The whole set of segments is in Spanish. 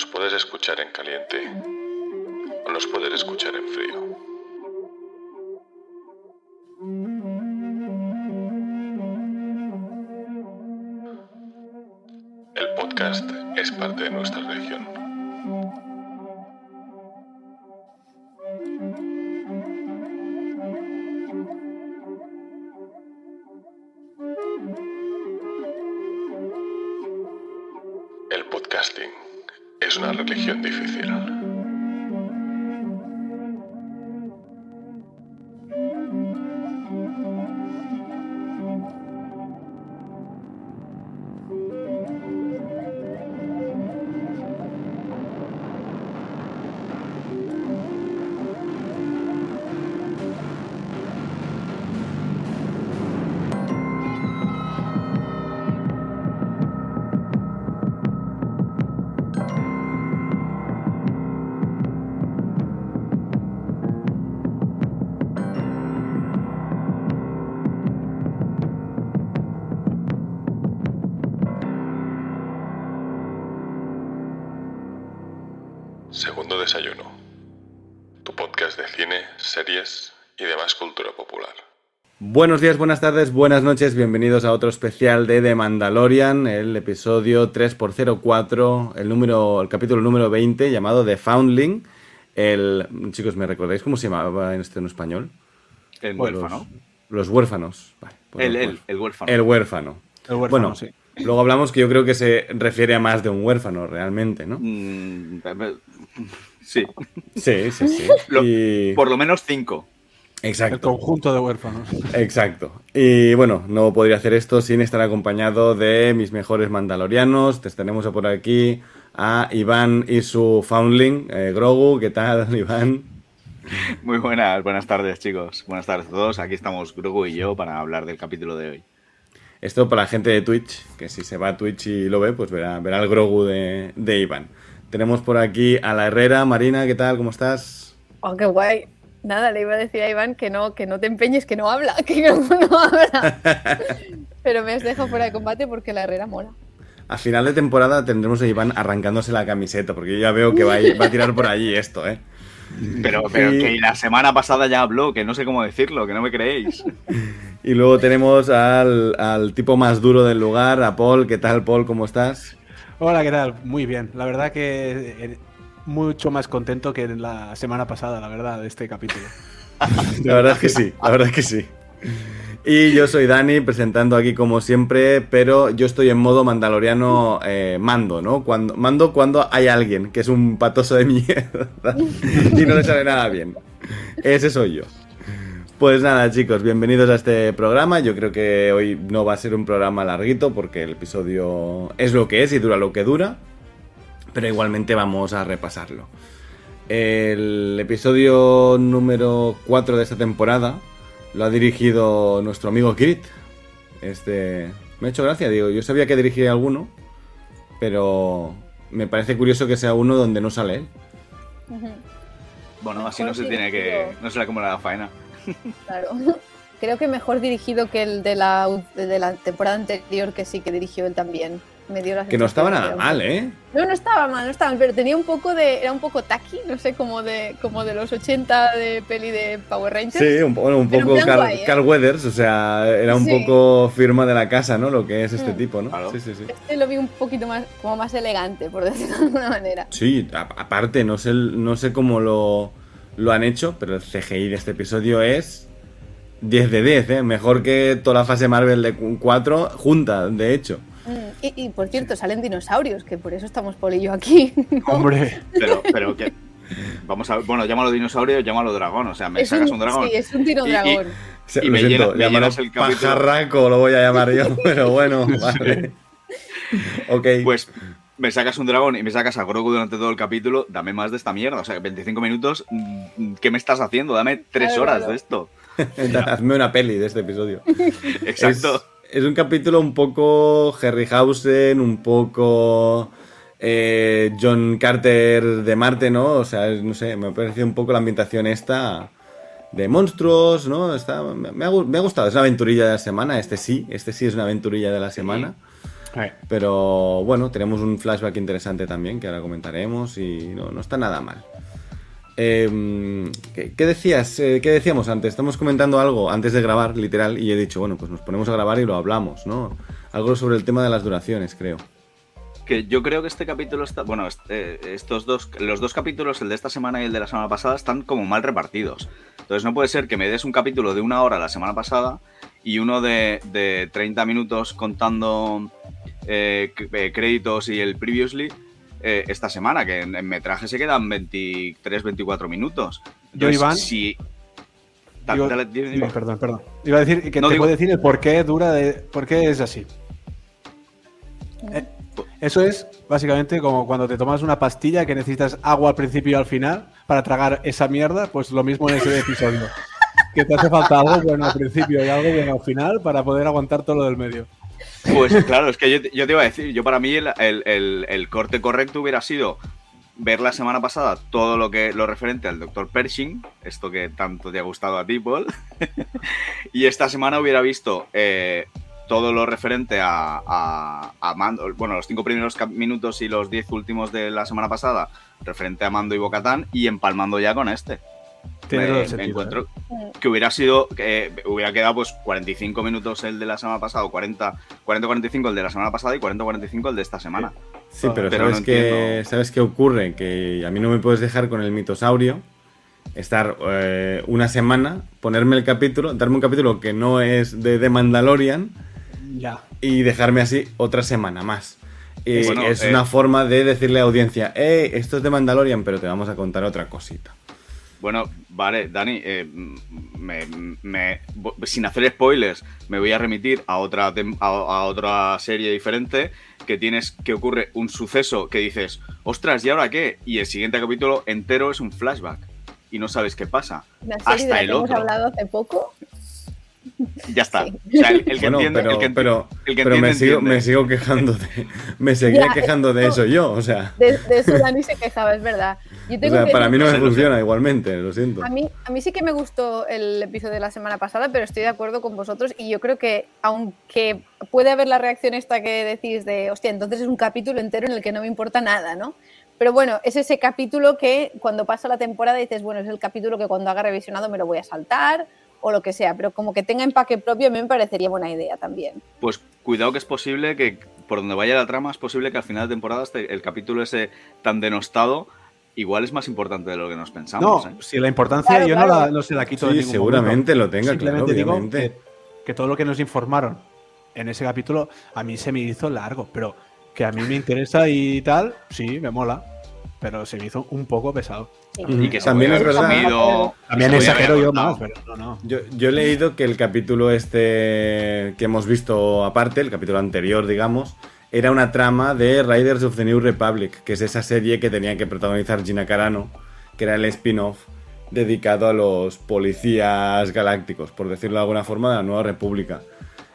Nos puedes escuchar en caliente o nos puedes escuchar en frío. Buenos días, buenas tardes, buenas noches, bienvenidos a otro especial de The Mandalorian, el episodio 3x04, el, número, el capítulo número 20 llamado The Foundling. El, chicos, ¿me recordáis cómo se llamaba en este en español? El Bueno, huérfano. Los, huérfanos. Vale, pues El, huérfano. El huérfano. El huérfano, Bueno, sí. luego hablamos que yo creo que se refiere a más de un huérfano realmente, ¿no? Mm, sí. Sí, sí, sí. Lo- Y- Por lo menos cinco. El Exacto. conjunto de huérfanos. Exacto. Y bueno, no podría hacer esto sin estar acompañado de mis mejores mandalorianos. Te tenemos por aquí a Iván y su foundling, eh, Grogu. ¿Qué tal, Iván? Muy buenas, buenas tardes, chicos. Buenas tardes a todos. Aquí estamos Grogu y yo para hablar del capítulo de hoy. Esto para la gente de Twitch, que si se va a Twitch y lo ve, pues verá, verá el Grogu de, de Iván. Tenemos por aquí a la Herrera. Marina, ¿qué tal? ¿Cómo estás? Oh, qué guay. Nada, le iba a decir a Iván que no, que no te empeñes, que no habla, que no, no habla. Pero me has dejado fuera de combate porque la Herrera mola. A final de temporada tendremos a Iván arrancándose la camiseta, porque yo ya veo que va a, ir- va a tirar por allí esto, ¿eh? Pero, pero Y- que la semana pasada ya habló, que no sé cómo decirlo, que no me creéis. Y luego tenemos al, al tipo más duro del lugar, a Paul. ¿Qué tal, Paul? ¿Cómo estás? Hola, ¿qué tal? Muy bien. La verdad que eh, mucho más contento que en la semana pasada, la verdad, de este capítulo. La verdad es que sí, la verdad es que sí. Y yo soy Dani, presentando aquí como siempre, pero yo estoy en modo mandaloriano eh, mando, ¿no? Cuando, mando cuando hay alguien que es un patoso de mierda y no le sale nada bien. Ese soy yo. Pues nada, chicos, bienvenidos a este programa. Yo creo que hoy no va a ser un programa larguito porque el episodio es lo que es y dura lo que dura, pero igualmente vamos a repasarlo. El episodio número 4 de esta temporada lo ha dirigido nuestro amigo Kirit. Este. Me ha hecho gracia, digo. Yo sabía que dirigía alguno, pero me parece curioso que sea uno donde no sale él. Bueno, así no se tiene que. No será como la faena. Claro. Creo que mejor dirigido que el de la, de la temporada anterior, que sí que dirigió él también. Me dio la Que no estaba nada mal, ¿eh? No, no estaba mal, no estaba mal, pero tenía un poco de. Era un poco tacky, no sé, como de, como de los 80 de peli de Power Rangers. Sí, un, bueno, un poco plan Carl, guay, ¿eh? Carl Weathers, o sea, era un Sí. poco firma de la casa, ¿no? Lo que es este Mm. tipo, ¿no? Claro. Sí, sí, sí. Este lo vi un poquito más, como más elegante, por decirlo de alguna manera. Sí, a- aparte, no sé, no sé cómo lo, lo han hecho, pero el CGI de este episodio es 10 de 10, ¿eh? Mejor que toda la fase Marvel de 4 junta, de hecho. Y, y, por cierto, salen dinosaurios, que por eso estamos Paul y yo aquí. ¿no? Hombre, Pero, pero que. Vamos a Bueno, llámalo dinosaurio, llámalo dragón. O sea, me Es sacas un, dragón. Sí, es un tiro Y- y- me siento, llena- me llamarlo llenas el capítulo. pajarraco lo voy a llamar yo, pero bueno, vale. Ok, Pues me sacas un dragón y me sacas a Grogu durante todo el capítulo, dame más de esta mierda. O sea, 25 minutos, mm, ¿qué me estás haciendo? Dame tres Claro, horas claro. de esto. hazme una peli de este episodio. Exacto. Es, es un capítulo un poco Harryhausen, un poco eh, John Carter de Marte, ¿no? O sea, no sé, me ha parecido un poco la ambientación esta de monstruos, ¿no? Está, me, ha, gu- me ha gustado, es una aventurilla de la semana, este sí, este sí es una aventurilla de la semana. Pero bueno, tenemos un flashback interesante también que ahora comentaremos y no, no está nada mal. Eh, ¿qué, decías? Eh, ¿Qué decíamos antes? Estamos comentando algo antes de grabar, literal, y he dicho, bueno, pues nos ponemos a grabar y lo hablamos, ¿no? Algo sobre el tema de las duraciones, creo. Que yo creo que este capítulo está. Bueno, este- estos dos. Los dos capítulos, el de esta semana y el de la semana pasada, están como mal repartidos. Entonces no puede ser que me des un capítulo de una hora la semana pasada y uno de, de 30 minutos contando eh, eh, créditos y el previously eh, esta semana, que en, en metraje se quedan 23, 24 minutos. Yo, Iván, Si. Dale, Digo- dale, dime, dime. Dime, perdón, perdón. Iba a decir que No, te digo- puedo decir el por qué dura de. por qué es así. Eh, Eso es básicamente como cuando te tomas una pastilla que necesitas agua al principio y al final para tragar esa mierda, pues lo mismo en ese episodio. Que te hace falta algo bueno al principio y algo bueno al final para poder aguantar todo lo del medio. Pues claro, es que yo, te- iba a decir, yo para mí el, corte correcto hubiera sido ver la semana pasada todo lo que lo referente al Dr. Pershing, esto que tanto te ha gustado a ti, Paul, y esta semana hubiera visto eh, todo lo referente a, Mando, bueno, los cinco primeros minutos y los diez últimos de la semana pasada, referente a Mando y Bocatán, y empalmando ya con este. Tiene Me- todo el me sentido, encuentro, ¿eh? que hubiera sido, que hubiera quedado pues 45 minutos el de la semana pasada, o 40, 40-45 el de la semana pasada y 40-45 el de esta semana. Sí, pero, pero ¿sabes, no entiendo. ¿sabes qué ocurre? Que a mí no me puedes dejar con el mitosaurio, estar eh, una semana, ponerme el capítulo, darme un capítulo que no es de, de Mandalorian Ya. y dejarme así otra semana más. Y Bueno, es eh, una forma de decirle a la audiencia, eh, esto es de Mandalorian, pero te vamos a contar otra cosita. Bueno, vale, Dani, eh, me- me- sin hacer spoilers, me voy a remitir a otra, a, a otra serie diferente que tienes que ocurre un suceso que dices, ostras, ¿y ahora qué? Y el siguiente capítulo entero es un flashback y no sabes qué pasa. Una serie Hasta de la el que hemos otro. hablado hace poco. Ya está. Sí. O sea, el, el que Bueno, entiende, pero, el que enti- pero, el que pero me, sigo, entiende. me sigo quejando de. Me seguía Ya, quejando de eso yo, o sea. De, de eso Dani se quejaba, es verdad. Yo O tengo sea, que para mí no me funciona igualmente, lo siento. A mí, a mí sí que me gustó el episodio de la semana pasada, pero estoy de acuerdo con vosotros y yo creo que aunque puede haber la reacción esta que decís de, hostia, entonces es un capítulo entero en el que no me importa nada, ¿no? Pero bueno, es ese capítulo que cuando pasa la temporada dices, bueno, es el capítulo que cuando haga revisionado me lo voy a saltar o lo que sea, pero como que tenga empaque propio a mí me parecería buena idea también. Pues cuidado que es posible que por donde vaya la trama es posible que al final de temporada este- el capítulo ese tan denostado igual es más importante de lo que nos pensamos. No, ¿eh? si la importancia Claro, yo no, claro. la- no se la quito Sí, ningún seguramente momento. lo tenga, claro, Simplemente digo obviamente. que, que todo lo que nos informaron en ese capítulo a mí se me hizo largo, pero que a mí me interesa y tal, sí, me mola, pero se me hizo un poco pesado. Y que se También es verdad. resumido, También exagero yo más, pero no, no. Yo, yo he leído que el capítulo este que hemos visto aparte, el capítulo anterior, digamos, era una trama de Riders of the New Republic, que es esa serie que tenía que protagonizar Gina Carano, que era el spin-off dedicado a los policías galácticos, por decirlo de alguna forma, de la Nueva República.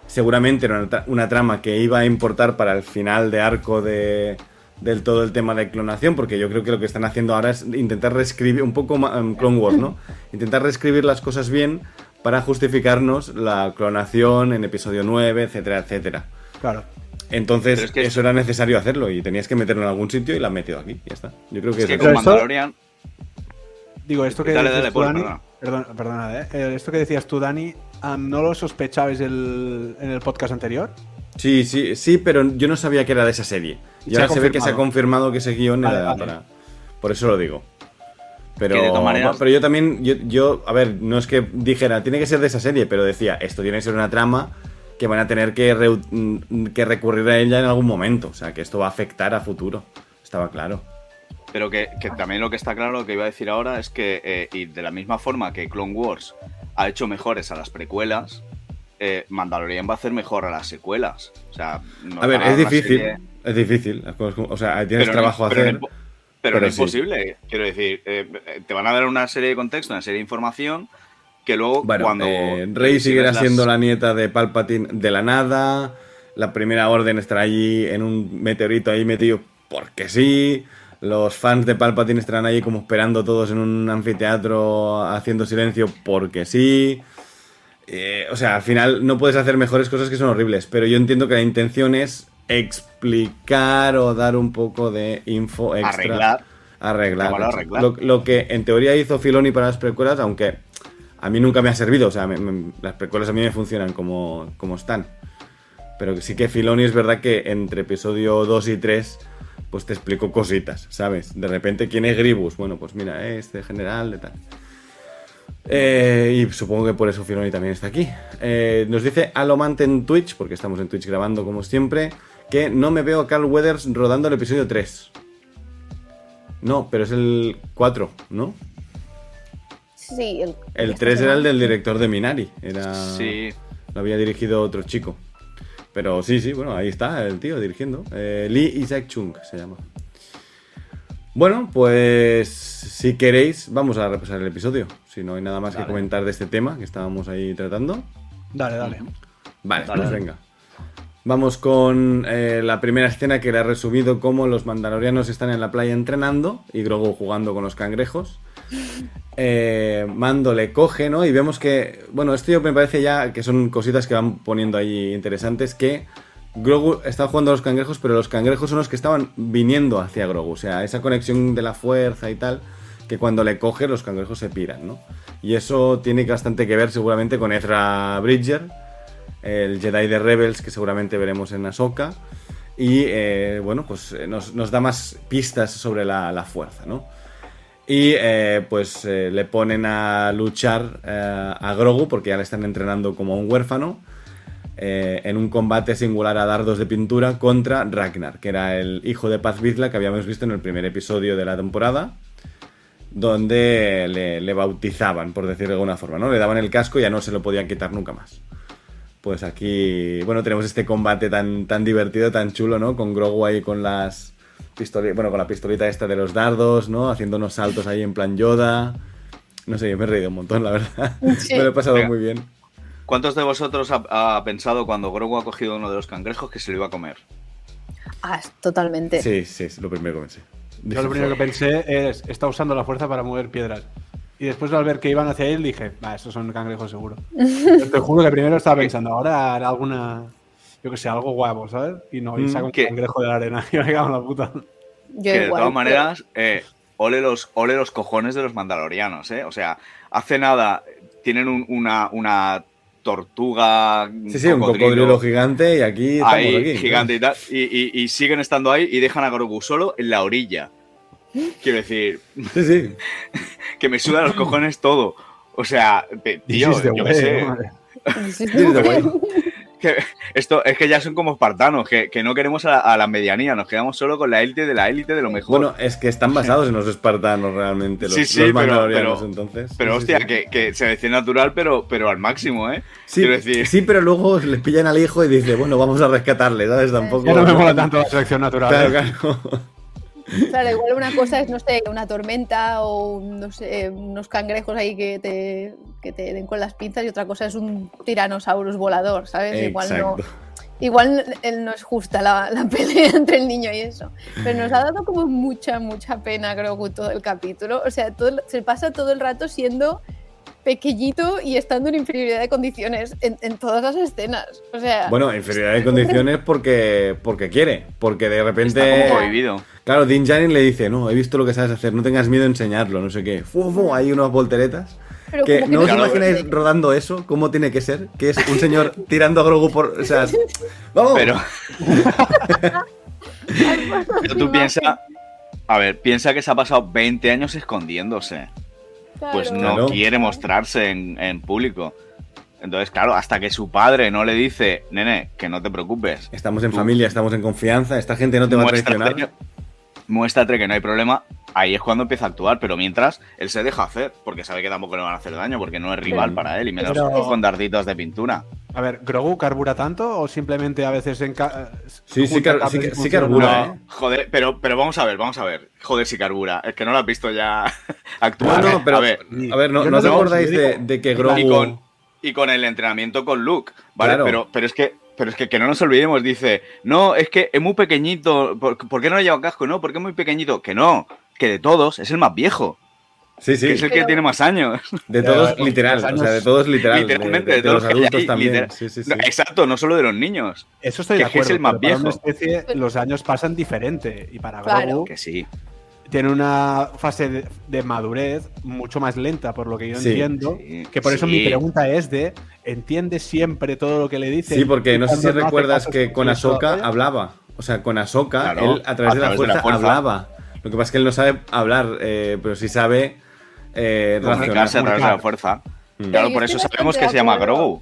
Seguramente era una, tra- una trama que iba a importar para el final de arco de, del todo el tema de clonación, porque yo creo que lo que están haciendo ahora es intentar reescribir, un poco em, Clone Wars, ¿no? Intentar reescribir las cosas bien para justificarnos la clonación en episodio 9, etcétera, etcétera. Claro. Entonces, Pero es que eso era necesario hacerlo y tenías que meterlo en algún sitio y la han metido aquí, ya está. Yo creo que Es es que con Mandalorian Digo, esto que Dale, decías dale, tú, Paul, Dani, perdona. ¿eh? Eh, esto que decías tú, Dani, am, ¿no lo sospechabais el- en el podcast anterior? Sí, sí, sí, pero yo no sabía que era de esa serie. Y Se ahora se ve que se ha confirmado. que ese guion Vale, era vale. para. Por eso lo digo. Pero, maneras- pero yo también, yo, yo, a ver, no es que dijera, tiene que ser de esa serie, pero decía, esto tiene que ser una trama que van a tener que, reu- mm, que recurrir a ella en algún momento. O sea, que esto va a afectar a futuro. Estaba claro. Pero que, que también lo que está claro, lo que iba a decir ahora, es que, eh, y de la misma forma que Clone Wars ha hecho mejores a las precuelas, eh, Mandalorian va a hacer mejor a las secuelas. O sea, nos A ver, es difícil. serie- Es difícil. O sea, tienes pero no- trabajo a no hacer. pero, pero no es sí. posible. Quiero decir, eh, te van a dar una serie de contexto, una serie de información que luego Bueno, cuando. eh, Rey si seguirá ves las- siendo la nieta de Palpatine de la nada. La primera orden estará allí en un meteorito ahí metido porque sí. Los fans de Palpatine estarán allí como esperando todos en un anfiteatro haciendo silencio porque sí. Eh, o sea, al final no puedes hacer mejores cosas que son horribles, pero yo entiendo que la intención es explicar o dar un poco de info extra. Arreglar. Arreglar. Lo, lo que en teoría hizo Filoni para las precuelas, aunque a mí nunca me ha servido. O sea, me- me- las precuelas a mí me funcionan como, como están. Pero sí que Filoni es verdad que entre episodio 2 y 3 pues te explicó cositas, ¿sabes? De repente, ¿quién es Gribus? Bueno, pues mira, este general de tal. Eh, y supongo que por eso Filoni también está aquí. Eh, nos dice Alomante en Twitch, porque estamos en Twitch grabando como siempre, que no me veo a Carl Weathers rodando el episodio 3. No, pero es el 4, ¿no? Sí, el, El esta 3 era el del director de Minari. Era... Sí. Lo había dirigido otro chico. Pero sí, sí, bueno, ahí está el tío dirigiendo. Eh, Lee Isaac Chung se llama. Bueno, pues si queréis, vamos a repasar el episodio. Si no hay nada más que comentar de este tema que estábamos ahí tratando. Dale, dale. Vale, Dale. pues venga. Vamos con eh, la primera escena que le ha resumido cómo los mandalorianos están en la playa entrenando y Grogu jugando con los cangrejos. Eh, Mando le coge, ¿no? Y vemos que, bueno, esto yo me parece ya que son cositas que van poniendo ahí interesantes, que Grogu está jugando a los cangrejos, pero los cangrejos son los que estaban viniendo hacia Grogu. O sea, esa conexión de la fuerza y tal, que cuando le coge los cangrejos se piran, ¿no? Y eso tiene bastante que ver seguramente con Ezra Bridger, el Jedi de Rebels que seguramente veremos en Ahsoka. Y eh, bueno, pues eh, nos, da más pistas sobre la, fuerza, ¿no? Y eh, pues le ponen a luchar a Grogu porque ya le están entrenando como un huérfano eh, en un combate singular a dardos de pintura contra Ragnar, que era el hijo de Paz Vizsla que habíamos visto en el primer episodio de la temporada, donde le, le bautizaban, por decirlo de alguna forma, ¿no? Le daban el casco y ya no se lo podían quitar nunca más. Pues aquí, bueno, tenemos este combate tan, tan divertido, tan chulo, ¿no? Con Grogu ahí con las pistolas, bueno, con la pistolita esta de los dardos, ¿no? Haciendo unos saltos ahí en plan Yoda. No sé, yo me he reído un montón, la verdad. Sí. Me lo he pasado Venga. muy bien. ¿Cuántos de vosotros ha, ha pensado cuando Grogu ha cogido uno de los cangrejos que se lo iba a comer? Ah, totalmente. Sí, sí, es lo primero que pensé. Yo lo primero que pensé es, está usando la fuerza para mover piedras. Y después al ver que iban hacia él dije, va, estos son cangrejos seguro. Te juro que primero estaba pensando, ahora hará alguna, yo que sé, algo guapo, ¿sabes? Y no, y Mm, saca un ¿qué? cangrejo de la arena y me cago en la puta. Yo que de todas pero- maneras, eh, ole, los, ole los cojones de los mandalorianos, ¿eh? O sea, hace nada tienen un- una, una tortuga. Sí, sí, un cocodrilo gigante y aquí estamos ahí, aquí. gigante y tal. Y, y- y siguen estando ahí y dejan a Grogu solo en la orilla. Quiero decir, Sí, sí. que me sudan los cojones todo. O sea, tío, yo qué sé. Que esto es que ya son como espartanos, que, que no queremos a la, a la medianía, nos quedamos solo con la élite de la élite de lo mejor. Bueno, es que están basados en los espartanos realmente, los, Sí, sí, los pero- mandalorianos, pero- entonces. pero Sí, hostia, sí. Que, que selección natural, pero, pero al máximo, ¿eh? Sí, Quiero decir, sí, pero luego le pillan al hijo y dice, bueno, vamos a rescatarle, ¿sabes? Tampoco. Ya no me mola tanto la selección natural. Claro, ¿eh? claro. Claro, igual una cosa es, no sé, una tormenta o no sé, unos cangrejos ahí que te, que te den con las pinzas y otra cosa es un tiranosaurus volador, ¿sabes? Igual no, igual él no es justa la, la pelea entre el niño y eso. Pero nos ha dado como mucha, mucha pena, creo, con todo el capítulo. O sea, todo, se pasa todo el rato siendo pequeñito y estando en inferioridad de condiciones en, en todas las escenas. O sea, Bueno, inferioridad de condiciones porque, porque quiere, porque de está repente... como prohibido. Claro, Dean Janin le dice, no, he visto lo que sabes hacer, no tengas miedo a enseñarlo, no sé qué. Fu, fu, hay unas volteretas. pero Que no os Claro, imagináis rodando eso, cómo tiene que ser, que es un señor tirando a Grogu por... O sea, ¡vamos! Pero, pero tú piensas, a ver, piensa que se ha pasado 20 años escondiéndose. Pues no Claro. quiere mostrarse en, en público. Entonces, claro, hasta que su padre no le dice, nene, que no te preocupes. Estamos en Tú- familia, estamos en confianza, esta gente no te va a traicionar. muéstrate que no hay problema. Ahí es cuando empieza a actuar, pero mientras él se deja hacer, porque sabe que tampoco le van a hacer daño, porque no es rival para él, y menos pero- con darditos de pintura. A ver, ¿Grogu carbura tanto o simplemente a veces en ca- Sí, sí, car- sí y carbura, No, ¿eh? joder, pero, pero vamos a ver, vamos a ver. Joder, si carbura. Es que no lo has visto ya actuar. No, no, pero a ver, a ver, no, yo ¿no os acordáis de, que y Grogu... con, y con el entrenamiento con Luke, ¿vale? Claro. Pero, pero es que. Pero es que, que no nos olvidemos, dice, no, es que es muy pequeñito, ¿por, por qué no le lleva casco? No, porque es muy pequeñito. Que no, que de todos es el más viejo. Sí, sí. Que es el que Pero- tiene más años. De todos los literal, años- o sea, de todos literal. de- Literalmente, de, de de los todos hay adultos ahí, también. literal. Sí, sí, sí. No, exacto, no solo de los niños. Eso estoy Que de que es acuerdo. el más pero para una viejo. especie, los años pasan diferente. Y para Claro. Grogu Que sí. tiene una fase de, de madurez mucho más lenta, por lo que yo Sí. entiendo. Sí, Que por eso mi pregunta es de, ¿entiende siempre todo lo que le dice? Sí, porque no sé si recuerdas que con Ahsoka todavía. hablaba. O sea, con Ahsoka, Claro, él a través, de, la fuerza fuerza. hablaba. Lo que pasa es que él no sabe hablar, eh, pero sí sabe eh, Comunicarse a través de la fuerza. Mm. Claro, por eso sabemos que se llama. Grogu.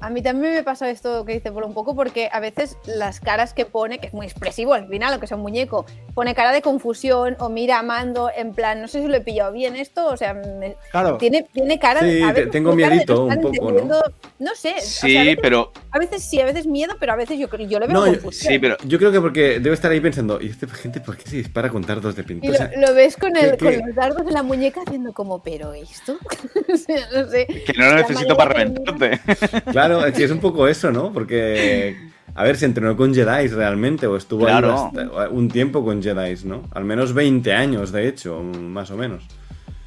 A mí también me pasa esto que dice por un poco, porque a veces las caras que pone, que es muy expresivo al final, aunque sea un muñeco, pone cara de confusión o mira a Mando en plan, no sé si lo he pillado bien esto, o sea, me- Claro. tiene, tiene cara Sí, a tengo miedito un poco, ¿no? No sé. o sea, Sí, veces, pero a veces sí, a veces miedo, pero a veces yo, yo le veo No, yo- confusión. sí, pero Yo creo que porque debe estar ahí pensando, ¿y esta gente por qué se dispara con dardos de pintura? lo, O sea, lo ves con, el, con los dardos en la muñeca haciendo como, pero esto. o sea, no sé. que no lo necesito para reventarte. Claro, es que es un poco eso, ¿no? Porque, a ver, se entrenó con Jedi realmente, o estuvo ahí un tiempo con Jedi, ¿no? Al menos 20 años, de hecho, más o menos.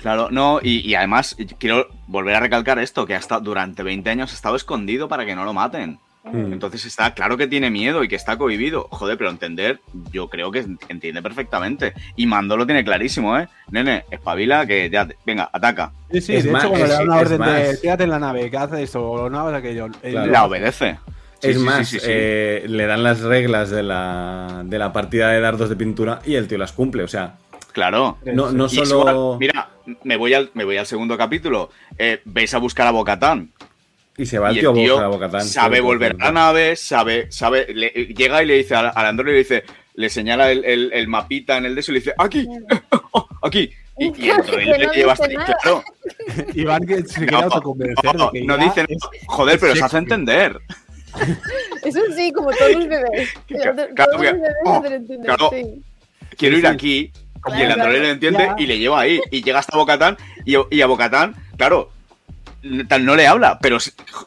Claro, no, y, y además quiero volver a recalcar esto, que ha estado, durante 20 años ha estado escondido para que no lo maten. Mm. Entonces está claro que tiene miedo y que está cohibido. Joder, pero entender, yo creo que entiende perfectamente. Y Mando lo tiene clarísimo, ¿eh? Nene, espabila que ya, te- venga, ataca. Sí, sí, Es de más, hecho, cuando es- le dan una es orden de más. quédate en la nave, que hace esto, o no hagas aquello. él Claro. La obedece. Sí, es sí, más, sí, sí, sí. eh, le dan las reglas de la, de la partida de dardos de pintura y el tío las cumple. O sea, Claro. no, no Y solo. igual, mira, me voy al, me voy al segundo capítulo. Eh, Veis a buscar a Bocatán. y se va el Y tío, el tío a Bocatán. sabe volver a la nave, sabe, sabe, le- llega y le dice al, al androide, le dice, le señala el, el- el mapita en el de eso y le dice, aquí, oh, aquí. Y, y el le lleva hasta claro. Iván que se quiere No, autoconvencer no, que no ya dice, es- joder, pero se hace entender. Eso sí, como todos los bebés. Claro, Todos los mira, bebés oh, hacen entender, claro. sí. Quiero ir aquí. Y el androide lo entiende Ya. y le lleva ahí. Y llega hasta Bocatán y, y a Bocatán, claro, tal no le habla, pero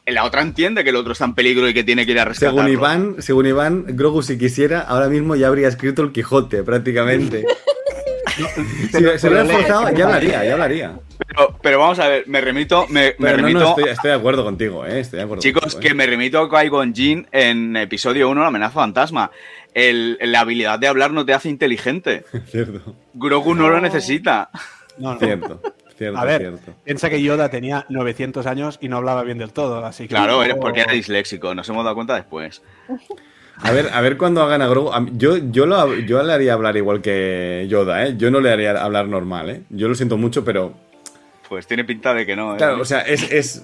la otra entiende que el otro está en peligro y que tiene que ir a rescatarlo. Según Iván, según Iván, Grogu si quisiera, ahora mismo ya habría escrito el Quijote, prácticamente. si se lo hubiera forzado, ya hablaría, ya hablaría. Pero, pero vamos a ver, me remito, me, me Pero no, remito no, estoy, estoy de acuerdo contigo, ¿eh? Estoy de acuerdo Chicos, contigo, que ¿eh? me remito a Qui-Gon Jinn en episodio 1, La amenaza fantasma. El- la habilidad de hablar no te hace inteligente. Cierto, Grogu no lo necesita. No, no. cierto, cierto, A ver, cierto. piensa que Yoda tenía 900 años y no hablaba bien del todo, así que... Claro, porque era disléxico, nos hemos dado cuenta después. A ver, a ver cuando hagan a Grogu. Yo, yo, lo, yo le haría hablar igual que Yoda, ¿eh? Yo no le haría hablar normal, ¿eh? Yo lo siento mucho, pero. Pues tiene pinta de que no. ¿eh? Claro, o sea, es, es,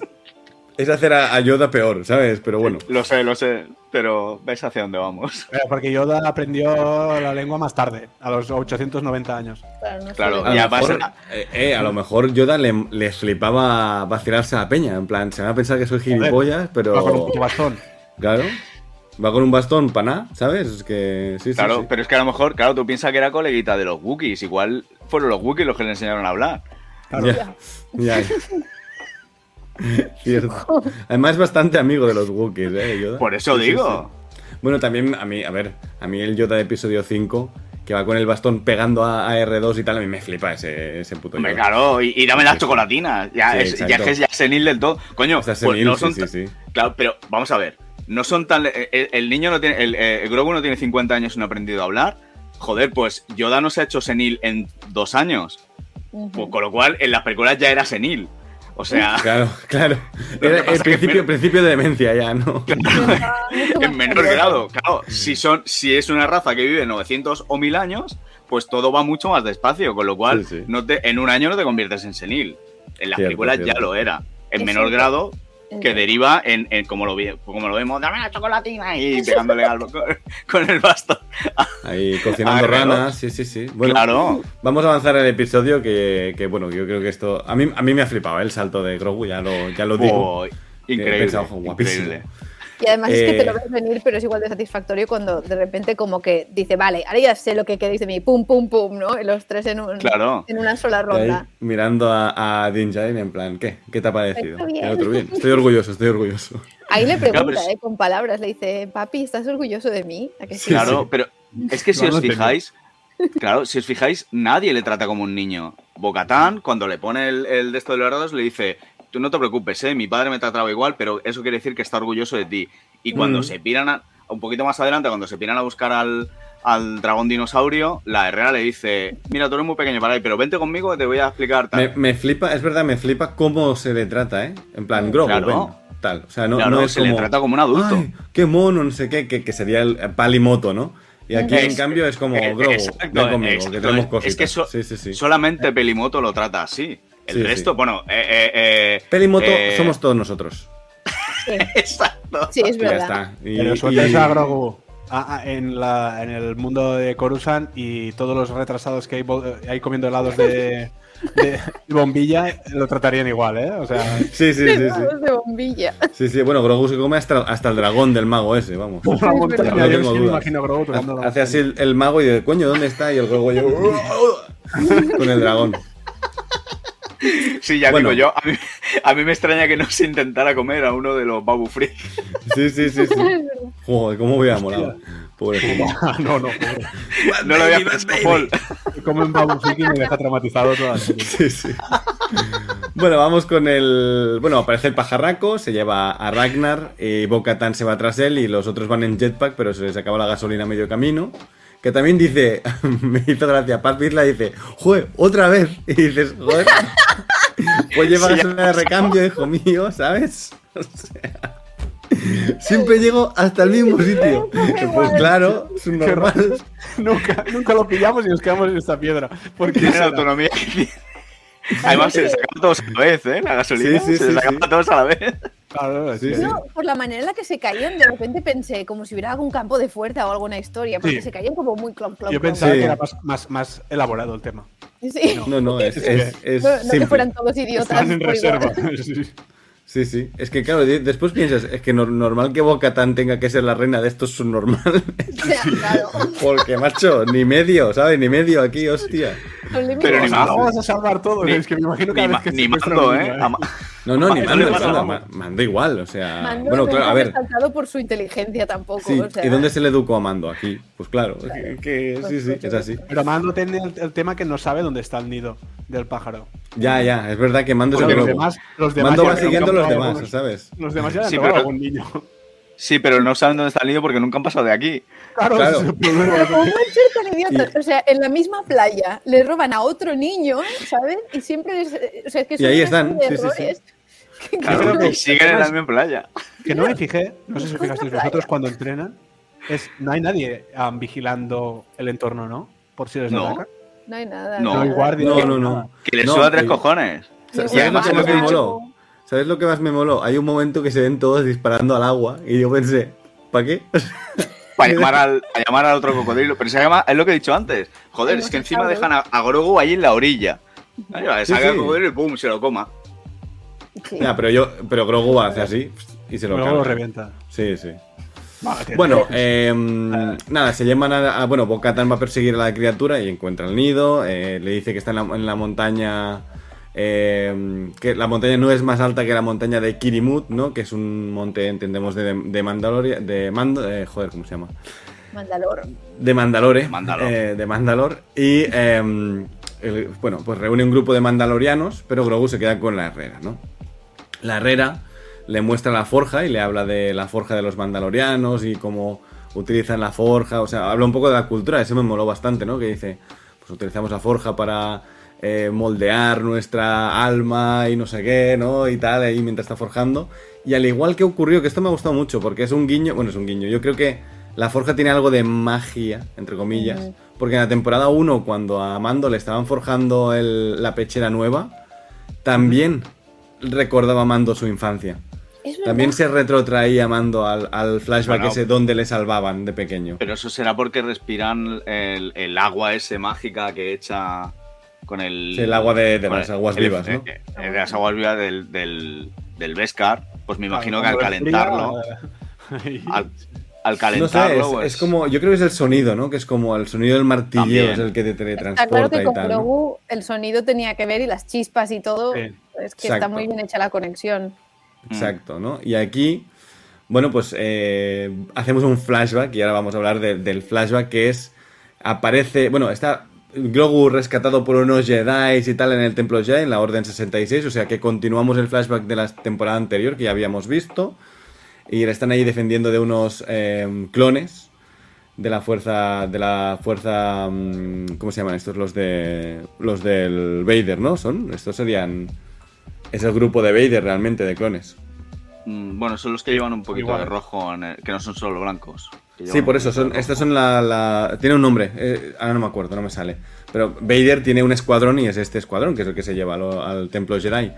es hacer a, a Yoda peor, ¿sabes? Pero bueno. Lo sé, lo sé, pero ves hacia dónde vamos. Pero porque Yoda aprendió la lengua más tarde, a los 890 años. Claro, no sé. Claro, A lo, mejor, eh, eh, a lo mejor Yoda le, le flipaba vacilarse a la peña. En plan, se van a pensar que soy gilipollas, Va con un pero. bastón. Claro. Va con un bastón para nada, ¿sabes? Es que. Sí, sí, Claro, sí. pero es que a lo mejor, claro, tú piensas que era coleguita de los Wookiees. Igual fueron los Wookiees los que le enseñaron a hablar. Claro. Ya, ya. Cierto. Además, es bastante amigo de los Wookiees, ¿eh? Yoda. Por eso Sí, digo. sí. Bueno, también a mí, a ver, a mí el Yoda de episodio 5, que va con el bastón pegando a, a R2 y tal, a mí me flipa ese, ese puto Hombre, Yoda. claro, y, y dame las chocolatinas. Ya, Sí, es, ya es que es ya senil del todo. Coño, Está pues senil, no son sí, tan- sí. Claro, pero vamos a ver. No son tan. El, el niño no tiene. El, eh, el Grogu no tiene 50 años y no ha aprendido a hablar. Joder, pues Yoda no se ha hecho senil en dos años. Pues, con lo cual, en las películas ya era senil. O sea, Claro, claro. Era el principio, menos- principio de demencia ya, ¿no? En menor grado. Claro, si, son, si es una raza que vive 900 o 1000 años, pues todo va mucho más despacio. Con lo cual, Sí, sí. No te, en un año no te conviertes en senil. En las Cierto, películas ya lo era. En menor grado, que Entiendo. deriva en, en como, lo, como lo vemos, dame la chocolatina y pegándole al, con, con el bastón. Ahí cocinando Ah, claro. ranas, sí, sí, sí. Bueno, claro. vamos a avanzar en el episodio que, que, bueno, yo creo que esto... A mí, a mí me ha flipado ¿eh? el salto de Grogu, ya lo, ya lo digo. Oh, he increíble. pensado, "Jo, guapísimo". increíble. Y además es que te Eh, lo ves venir, pero es igual de satisfactorio cuando de repente como que dice, vale, ahora ya sé lo que queréis de mí, pum, pum, pum, ¿no? Y los tres en, un, Claro. en una sola ronda. mirando a, a Din Djarin en plan, ¿qué? ¿Qué te ha parecido? Está bien. El otro bien. Estoy orgulloso, estoy orgulloso. Ahí le pregunta, ¿eh? Con palabras, le dice, papi, ¿estás orgulloso de mí? ¿A que sí? Claro, pero es que si os fijáis, Claro, si os fijáis, nadie le trata como un niño. Bocatán, cuando le pone el, el de esto de los grados, le dice, tú no te preocupes, ¿eh? mi padre me trataba igual, pero eso quiere decir que está orgulloso de ti. Y cuando Mm. se piran, a- un poquito más adelante, cuando se piran a buscar al, al dragón dinosaurio, la herrera le dice, mira, tú eres muy pequeño para ahí, pero vente conmigo que te voy a explicar tal. Me, me flipa, es verdad, me flipa cómo se le trata, ¿eh? En plan, Grogu, Claro. ven, tal. O sea, no, Claro, no es se le trata como un adulto. "Ay, qué mono, no sé qué, que, que sería el Palimoto, ¿no? Y aquí, en Es- cambio, es como, eh, Grogu, ven conmigo, exacto. que tenemos Es cositas. que so- sí, sí, sí. Solamente Pelimoto lo trata así. El Sí, resto, sí. bueno, eh, eh, eh, Pelimoto eh, somos todos nosotros. Exacto. sí, es Y ya verdad. está. Y- Pero y- sueltas a Grogu en, la, en el mundo de Coruscant y todos los retrasados que hay, bo- hay comiendo helados de, de bombilla lo tratarían igual, ¿eh? O sea, Sí, sí, sí, de bombilla. Sí, sí, bueno, Grogu se come hasta, hasta el dragón del mago ese, vamos. montaña. No Yo tengo sí me dudas. imagino Grogu tocando la Hace así el, el mago y dice, coño, ¿dónde está? Y el Grogu yo, con el dragón. Sí, ya Bueno. digo yo, a mí, a mí me extraña que no se intentara comer a uno de los Babu Freak. Sí, sí, sí, sí. Joder, cómo hubiera molado. Pobre no, no, pobre. No lo había pensado, Paul. Como en Babu Friki me deja traumatizado toda la serie. Sí, sí. Bueno, vamos con el. Bueno, aparece el pajarraco, se lleva a Ragnar y Bo-Katan se va tras él y los otros van en jetpack, pero se les acaba la gasolina a medio camino. Que también dice, me hizo gracia, Pat Vizla dice, joder, otra vez. Y dices, joder, pues lleva Sí, ya gasolina de recambio, hijo mío, ¿sabes? O sea, siempre llego hasta el mismo sitio. Pues claro, es un normal. nunca, nunca lo pillamos y nos quedamos en esta piedra. ¿Por qué Tiene la será? autonomía. Además, se les acaba todos a la vez, ¿eh? La gasolina. Sí, sí, se sí, acaba todos a la vez. Claro, Sí, sí, sí. No, por la manera en la que se caían, de repente pensé como si hubiera algún campo de fuerza o alguna historia, porque Sí. se caían como muy clon, clon, Yo pensaba Sí. que era más, más, más elaborado el tema. Sí. No, no, es, es, es No, no que fueran todos idiotas. Están en reserva. Sí. Sí, sí. Es que claro, de- después piensas, es que nor- normal que Bo-Katan tenga que ser la reina de esto es subnormal. O sea, claro. Porque, macho, ni medio, ¿sabes? Ni medio aquí, hostia. Pero ni Lo más. vamos a salvar todo. Ni- es que me imagino Ni, cada ma- vez que ni mando, un ¿eh? No, no, ni mando, mando, mando igual, o sea... Mando bueno, no claro, a ver... por su inteligencia tampoco. Sí, o sea, ¿y dónde se le educó a Mando? Aquí. Pues claro, que, que sí, sí, es así. Pero Mando tiene el, el tema que no sabe dónde está el nido del pájaro. Ya, ya, es verdad que Mando el los demás, los demás Mando va siguiendo a los demás, algunos- ¿sabes? Los demás ya Sí, pero- algún niño. Sí, pero no saben dónde está el nido porque nunca han pasado de aquí. Claro, Claro. es. Pero ¿cómo pueden ser tan idiotas? O sea, en la misma playa le roban a otro niño, ¿sabes? Y siempre o sea, es que Y son ahí están, sí, sí. Claro, creo que- y siguen en la misma playa. Que no me fijé, no sé si os fijasteis vosotros cuando entrenan, es no hay nadie ah, vigilando el entorno, ¿no? Por si les No. atacan. No hay nada. No. No hay guardia. No, no, no. Que les No, suba tres cojones. ¿Sabes Y lo además que más lo que me he dicho- moló? ¿Sabes lo que más me moló? Hay un momento que se ven todos disparando al agua y yo pensé, ¿para qué? Para llamar, al, para llamar al otro cocodrilo. Pero se llama, es lo que he dicho antes. Joder, es que encima dejan a, a Grogu ahí en la orilla. Ahí Sí, saca el sí. cocodrilo y pum, se lo coma. Sí. Ya, pero yo, pero Grogu hace así y se lo carga. revienta. Sí, sí. Vale. Bueno, eh, nada, se llaman a, a- Bueno, Bo-Katan va a perseguir a la criatura y encuentra el nido. eh, le dice que está en la, en la montaña. eh, que la montaña no es más alta que la montaña de Kirimut, ¿no? Que es un monte, entendemos, de, de Mandaloria. De Mando. eh, joder, ¿cómo se llama? Mandalor. De Mandalore. De Mandalor. eh, de Mandalor. Y. eh, el- bueno, pues reúne un grupo de mandalorianos, pero Grogu se queda con la herrera, ¿no? La herrera le muestra la forja y le habla de la forja de los mandalorianos y cómo utilizan la forja. O sea, habla un poco de la cultura, eso me moló bastante, ¿no? Que dice, pues utilizamos la forja para eh, moldear nuestra alma y no sé qué, ¿no? Y tal, ahí mientras está forjando. Y al igual que ocurrió, que esto me ha gustado mucho, porque es un guiño, bueno, es un guiño, yo creo que la forja tiene algo de magia, entre comillas, porque en la temporada 1, cuando a Mando le estaban forjando el- la pechera nueva, también recordaba Mando su infancia. También se retrotraía Mando al, al flashback Bueno. ese donde le salvaban de pequeño. Pero eso será porque respiran el, el agua ese mágica que echa con el. Sí, el agua de- las aguas el- vivas, ¿no? eh, eh, de las aguas vivas del, del, del Beskar. Pues me imagino que al calentarlo. Al, No sé, es, pues, es como, yo creo que es el sonido, ¿no? Que es como el sonido del martillo, También. es el que te Está claro teletransporta que y con tal. el sonido tenía que ver y las chispas y todo. Sí. Es que está muy bien hecha la conexión. Exacto, ¿no? Y aquí, bueno, pues eh, hacemos un flashback y ahora vamos a hablar de- del flashback que es aparece, bueno, está Grogu rescatado por unos Jedi y tal en el Templo Jedi, en la Orden 66, o sea que continuamos el flashback de la temporada anterior que ya habíamos visto. Y le están ahí defendiendo de unos eh, clones de la fuerza, de la fuerza, mm, ¿cómo se llaman estos? Los de, los del Vader, ¿no? Son, estos serían, es el grupo de Vader realmente, de clones. Mm, Bueno, son los que llevan un poquito Igual. de rojo, en el- que no son solo blancos. Sí, por eso, son, estos son la, la- Tiene un nombre, eh, ahora no me acuerdo, no me sale. Pero Vader tiene un escuadrón y es este escuadrón, que es el que se lleva lo- al templo Jedi.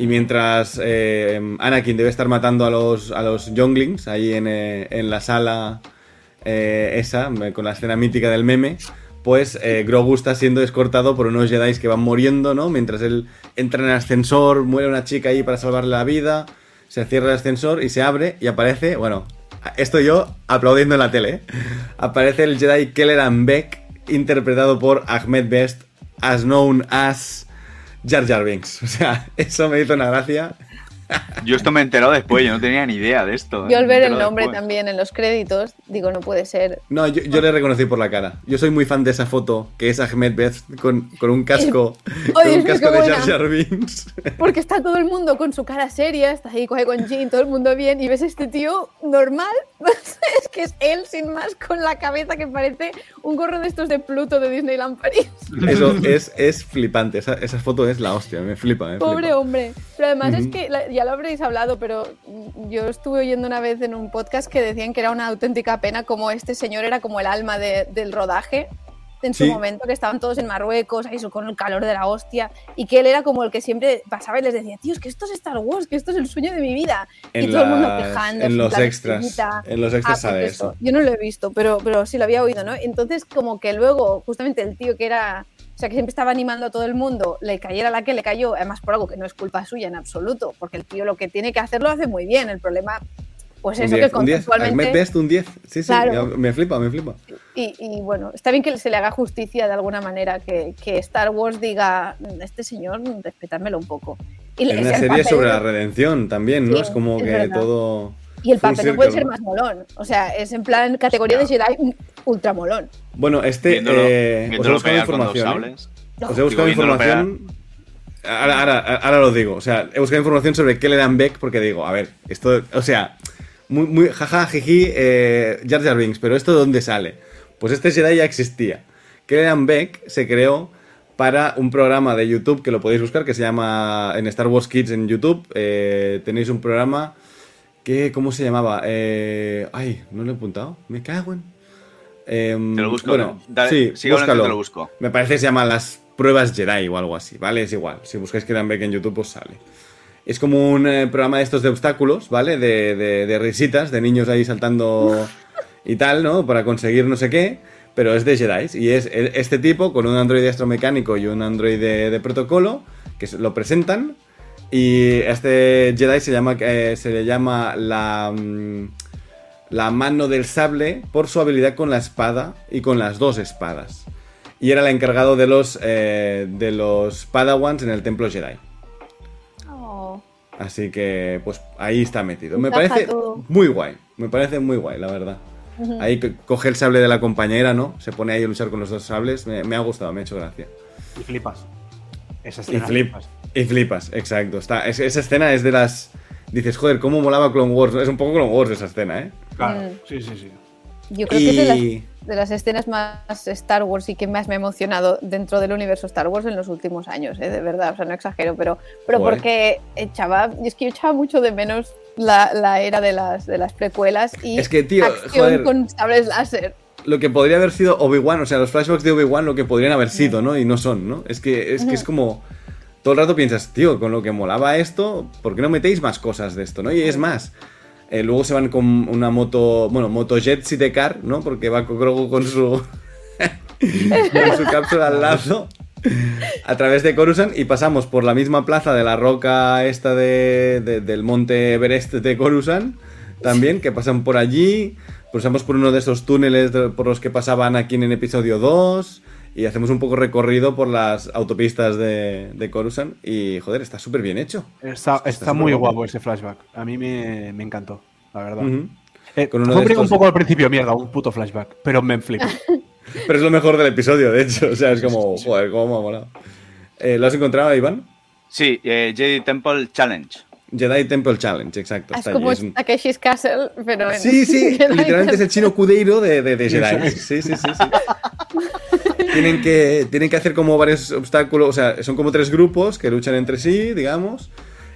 Y mientras eh, Anakin debe estar matando a los, a los younglings ahí en, eh, en la sala eh, esa, con la escena mítica del meme, pues Grogu está siendo escortado por unos Jedi que van muriendo, ¿no? Mientras él entra en el ascensor, muere una chica ahí para salvarle la vida, se cierra el ascensor y se abre y aparece, bueno, esto yo aplaudiendo en la tele, aparece el Jedi Kelleran Beck, interpretado por Ahmed Best, as known as Jar Jar Binks. O sea, eso me hizo una gracia. Yo esto me he enterado después, yo no tenía ni idea de esto. Yo al ver el nombre después. también en los créditos, digo, no puede ser. No, yo, yo le reconocí por la cara. Yo soy muy fan de esa foto, que es Ahmed Best con, con un casco, con Dios un casco de Jar. Jar Binks. Porque está todo el mundo con su cara seria, está ahí coge con jean, todo el mundo bien, y ves este tío normal, es que es él sin más, con la cabeza que parece un gorro de estos de Pluto de Disneyland París. Eso es, es flipante. Esa, esa foto es la hostia, me flipa. Me Pobre flipa. hombre. Pero además es que, la- ya lo habréis hablado, pero yo estuve oyendo una vez en un podcast que decían que era una auténtica pena como este señor era como el alma de- del rodaje en su Sí. momento, que estaban todos en Marruecos, ahí con el calor de la hostia, y que él era como el que siempre pasaba y les decía, tío, es que esto es Star Wars, que esto es el sueño de mi vida. y En todo el mundo las- quejándose. en los extras. En los extras Ah, pues eso. Yo no lo he visto, pero, pero sí lo había oído, ¿no? Entonces, como que luego, justamente el tío que era, sea, que siempre estaba animando a todo el mundo, le cayera la que le cayó, además por algo que no es culpa suya en absoluto, porque el tío lo que tiene que hacer lo hace muy bien. El problema, pues Un eso 10, que un 10. Ahmed conceptualmente. Best, un 10. Sí, sí, Claro. me flipa, me flipa. Y, y, bueno, está bien que se le haga justicia de alguna manera, que, que Star Wars diga, este señor, respetármelo un poco. Y Es o una serie papel- sobre la redención también, ¿no? Sí, es como es que verdad. todo. Y el papel no puede ser más molón. O sea, es en plan categoría de Jedi ultra molón. Bueno, este. Viéndolo, eh, os he buscado información. ¿eh? Os he buscado información. Ahora, ahora, ahora lo digo. O sea, he buscado información sobre Kelleran Beck porque digo, a ver, esto. O sea, muy, muy jaja, jiji, eh, Jar Jar Binks, pero ¿esto de dónde sale? Pues este Jedi ya existía. Kelleran Beck se creó para un programa de YouTube que lo podéis buscar que se llama en Star Wars Kids en YouTube. eh, tenéis un programa que, ¿cómo se llamaba? Eh, ay, no lo he apuntado. Me cago en. Em, Te lo busco, Bueno, ¿no? Dale, sí, sigue búscalo. te lo busco. Me parece que se llama Las Pruebas Jedi o algo así, ¿vale? Es igual. Si buscáis Kelleran Beck en YouTube, os sale. Es como un eh, programa de estos de obstáculos, ¿vale? De, de- de risitas, de niños ahí saltando y tal, ¿no? Para conseguir no sé qué. Pero es de Jedi. Y es este tipo con un androide astromecánico y un androide de protocolo que se- lo presentan. Y este Jedi se llama, eh, se le llama la, mm, la mano del sable por su habilidad con la espada y con las dos espadas. Y era el encargado de los, eh, de los Padawans en el templo Jedi. Oh. Así que, pues ahí está metido. Me parece todo. muy guay. Me parece muy guay, la verdad. Ahí co- coge el sable de la compañera, ¿no? Se pone ahí a luchar con los dos sables. Me, me ha gustado, me ha hecho gracia. Y flipas. Esa Y flipas. Y flipas, exacto. Está, es- esa escena es de las. Dices, joder, cómo molaba Clone Wars. Es un poco Clone Wars esa escena, ¿eh? Claro, Mm. sí, sí, sí. Yo creo que es de las, de las escenas más Star Wars y que más me ha emocionado dentro del universo Star Wars en los últimos años, ¿eh? de verdad, o sea, no exagero, pero, pero Joder. porque echaba, y es que yo echaba mucho de menos la, la era de las, de las precuelas y Es que, tío, acción joder. con sables láser. Lo que podría haber sido Obi-Wan, o sea, los flashbacks de Obi-Wan lo que podrían haber sido, ¿no? Y no son, ¿no? Es que es, que es como. Todo el rato piensas, tío, con lo que molaba esto, ¿por qué no metéis más cosas de esto, no? Y es más. eh, luego se van con una moto, bueno, motojet Sidecar, ¿no? Porque va con Grogu con su con su cápsula al lazo a través de Coruscant y pasamos por la misma plaza de la roca esta de, de- del monte Everest de Coruscant también, que pasan por allí, pasamos por uno de esos túneles por los que pasaban aquí en episodio 2 y hacemos un poco recorrido por las autopistas de, de Coruscant y joder, está súper bien hecho. Está, está súper muy guapo. guapo ese flashback. A mí me, me encantó, la verdad. Ujú. Eh, Con uno fue de un estos- poco al principio, mierda, un puto flashback, pero me flipa. Pero es lo mejor del episodio, de hecho. O sea, es como, joder, cómo me ha molado. Eh, ¿Lo has encontrado, Iván? Sí, eh, Jedi Temple Challenge. Jedi Temple Challenge, exacto. Es está como allí, es un- Takeshi's Castle, pero en- Sí, sí, literalmente es el chino Cudeiro de, de, de Jedi. Sí, sí, sí, sí. tienen, que, tienen que hacer como varios obstáculos, o sea, son como tres grupos que luchan entre sí, digamos,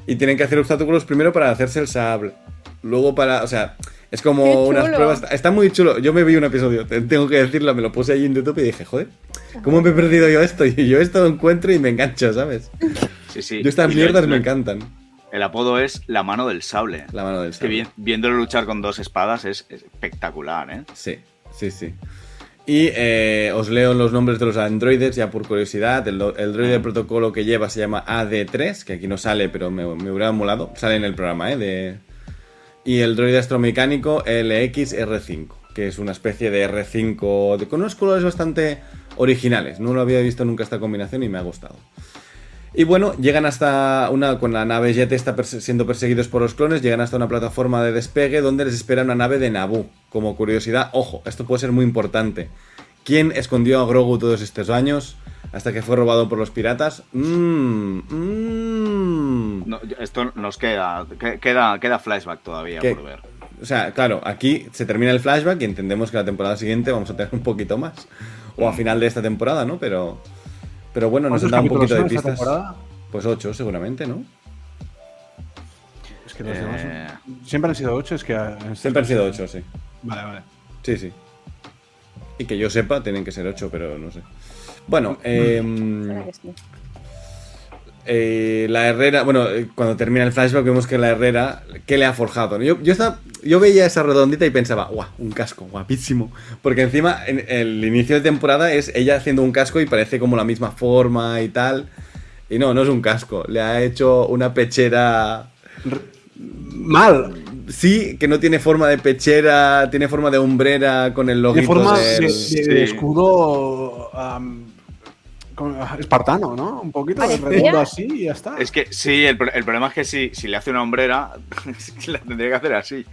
y tienen que hacer obstáculos primero para hacerse el sable. Luego para, o sea, es como unas pruebas. Está muy chulo. Yo me vi un episodio, te- tengo que decirlo, me lo puse ahí en YouTube y dije, joder, ¿cómo me he perdido yo esto? Y yo esto lo encuentro y me engancho, ¿sabes? Sí, sí. Yo estas Y mierdas me encantan. El apodo es la mano del sable. La mano del que sable. vi- viéndolo luchar con dos espadas es, es espectacular, ¿eh? Sí, sí, sí. Y eh, os leo los nombres de los androides ya por curiosidad. El, el droide de protocolo que lleva se llama AD3, que aquí no sale, pero me, me hubiera molado. Sale en el programa, ¿eh? De... Y el droide astromecánico LXR5, que es una especie de R5 de, con unos colores bastante originales. No lo había visto nunca esta combinación y me ha gustado. Y bueno, llegan hasta una. Con la nave Jet está perse- siendo perseguidos por los clones, llegan hasta una plataforma de despegue donde les espera una nave de Naboo. Como curiosidad, ojo, esto puede ser muy importante. ¿Quién escondió a Grogu todos estos años hasta que fue robado por los piratas? Mmm. Mmm. No, esto nos queda, que- queda, queda flashback todavía ¿Qué? por ver. O sea, claro, aquí se termina el flashback y entendemos que la temporada siguiente vamos a tener un poquito más. O a final de esta temporada, ¿no? Pero. Pero bueno, nos han ¿Cuántos dado un poquito de pistas. temporada? Pues ocho, seguramente, ¿no? Es que los Eh, demás son- siempre han sido ocho, es que... Siempre han sido ocho, sí. Vale, vale. Sí, sí. Y que yo sepa, tienen que ser ocho, pero no sé. Bueno, sí. eh, la Herrera, bueno, eh, cuando termina el flashback vemos que la Herrera, ¿qué le ha forjado? Yo, yo, estaba- yo veía esa redondita y pensaba, guau, un casco, guapísimo. Porque encima, en el inicio de temporada es ella haciendo un casco y parece como la misma forma y tal. Y no, no es un casco, le ha hecho una pechera... Mal. Sí, que no tiene forma de pechera, tiene forma de hombrera con el De loguito forma de, del- de sí. escudo ah, espartano, ¿no? Un poquito redondo así y ya está. Es que sí, el, pro- el problema es que si, si le hace una hombrera, la tendría que hacer así.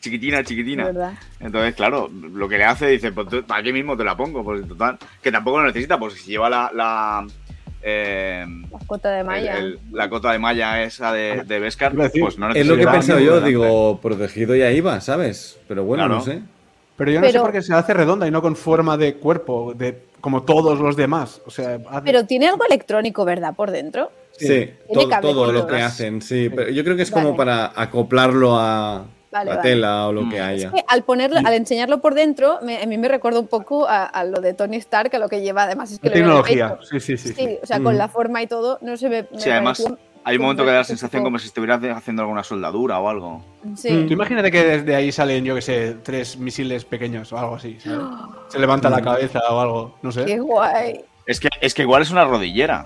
Chiquitina, chiquitina. verdad. Entonces, claro, lo que le hace, dice, pues tú- aquí mismo te la pongo, pues total. Que tampoco lo necesita, pues si lleva la. la eh, La cota de malla. el- el- la cota de malla esa de, de Beskar, Iba a decir, pues no Es lo que he pensado yo, digo, protegido y ahí va, ¿sabes? Pero bueno, Claro. no sé. Pero yo no sé por qué se hace redonda y no con forma de cuerpo, de como todos los demás. O sea, hace- Pero tiene algo electrónico, ¿verdad? Por dentro. Sí, todo, lo que hacen, sí. Pero yo creo que es como Vale. para acoplarlo a Vale, la vale. tela o lo Mm. que Es haya. Es que al ponerlo, al enseñarlo por dentro, me- a mí me recuerda un poco a, a lo de Tony Stark, a lo que lleva además es que la tecnología. Sí, sí, sí. O sea, con Mm. la forma y todo, no se ve. me Sí, además, hay un momento que da la sensación como si estuviera haciendo alguna soldadura o algo. Sí. Mm. Tú imagínate que desde ahí salen, yo que sé, tres misiles pequeños o algo así. ¿sabes? Se levanta Mm. la cabeza o algo, no sé. Qué guay. Es que, es que igual es una rodillera.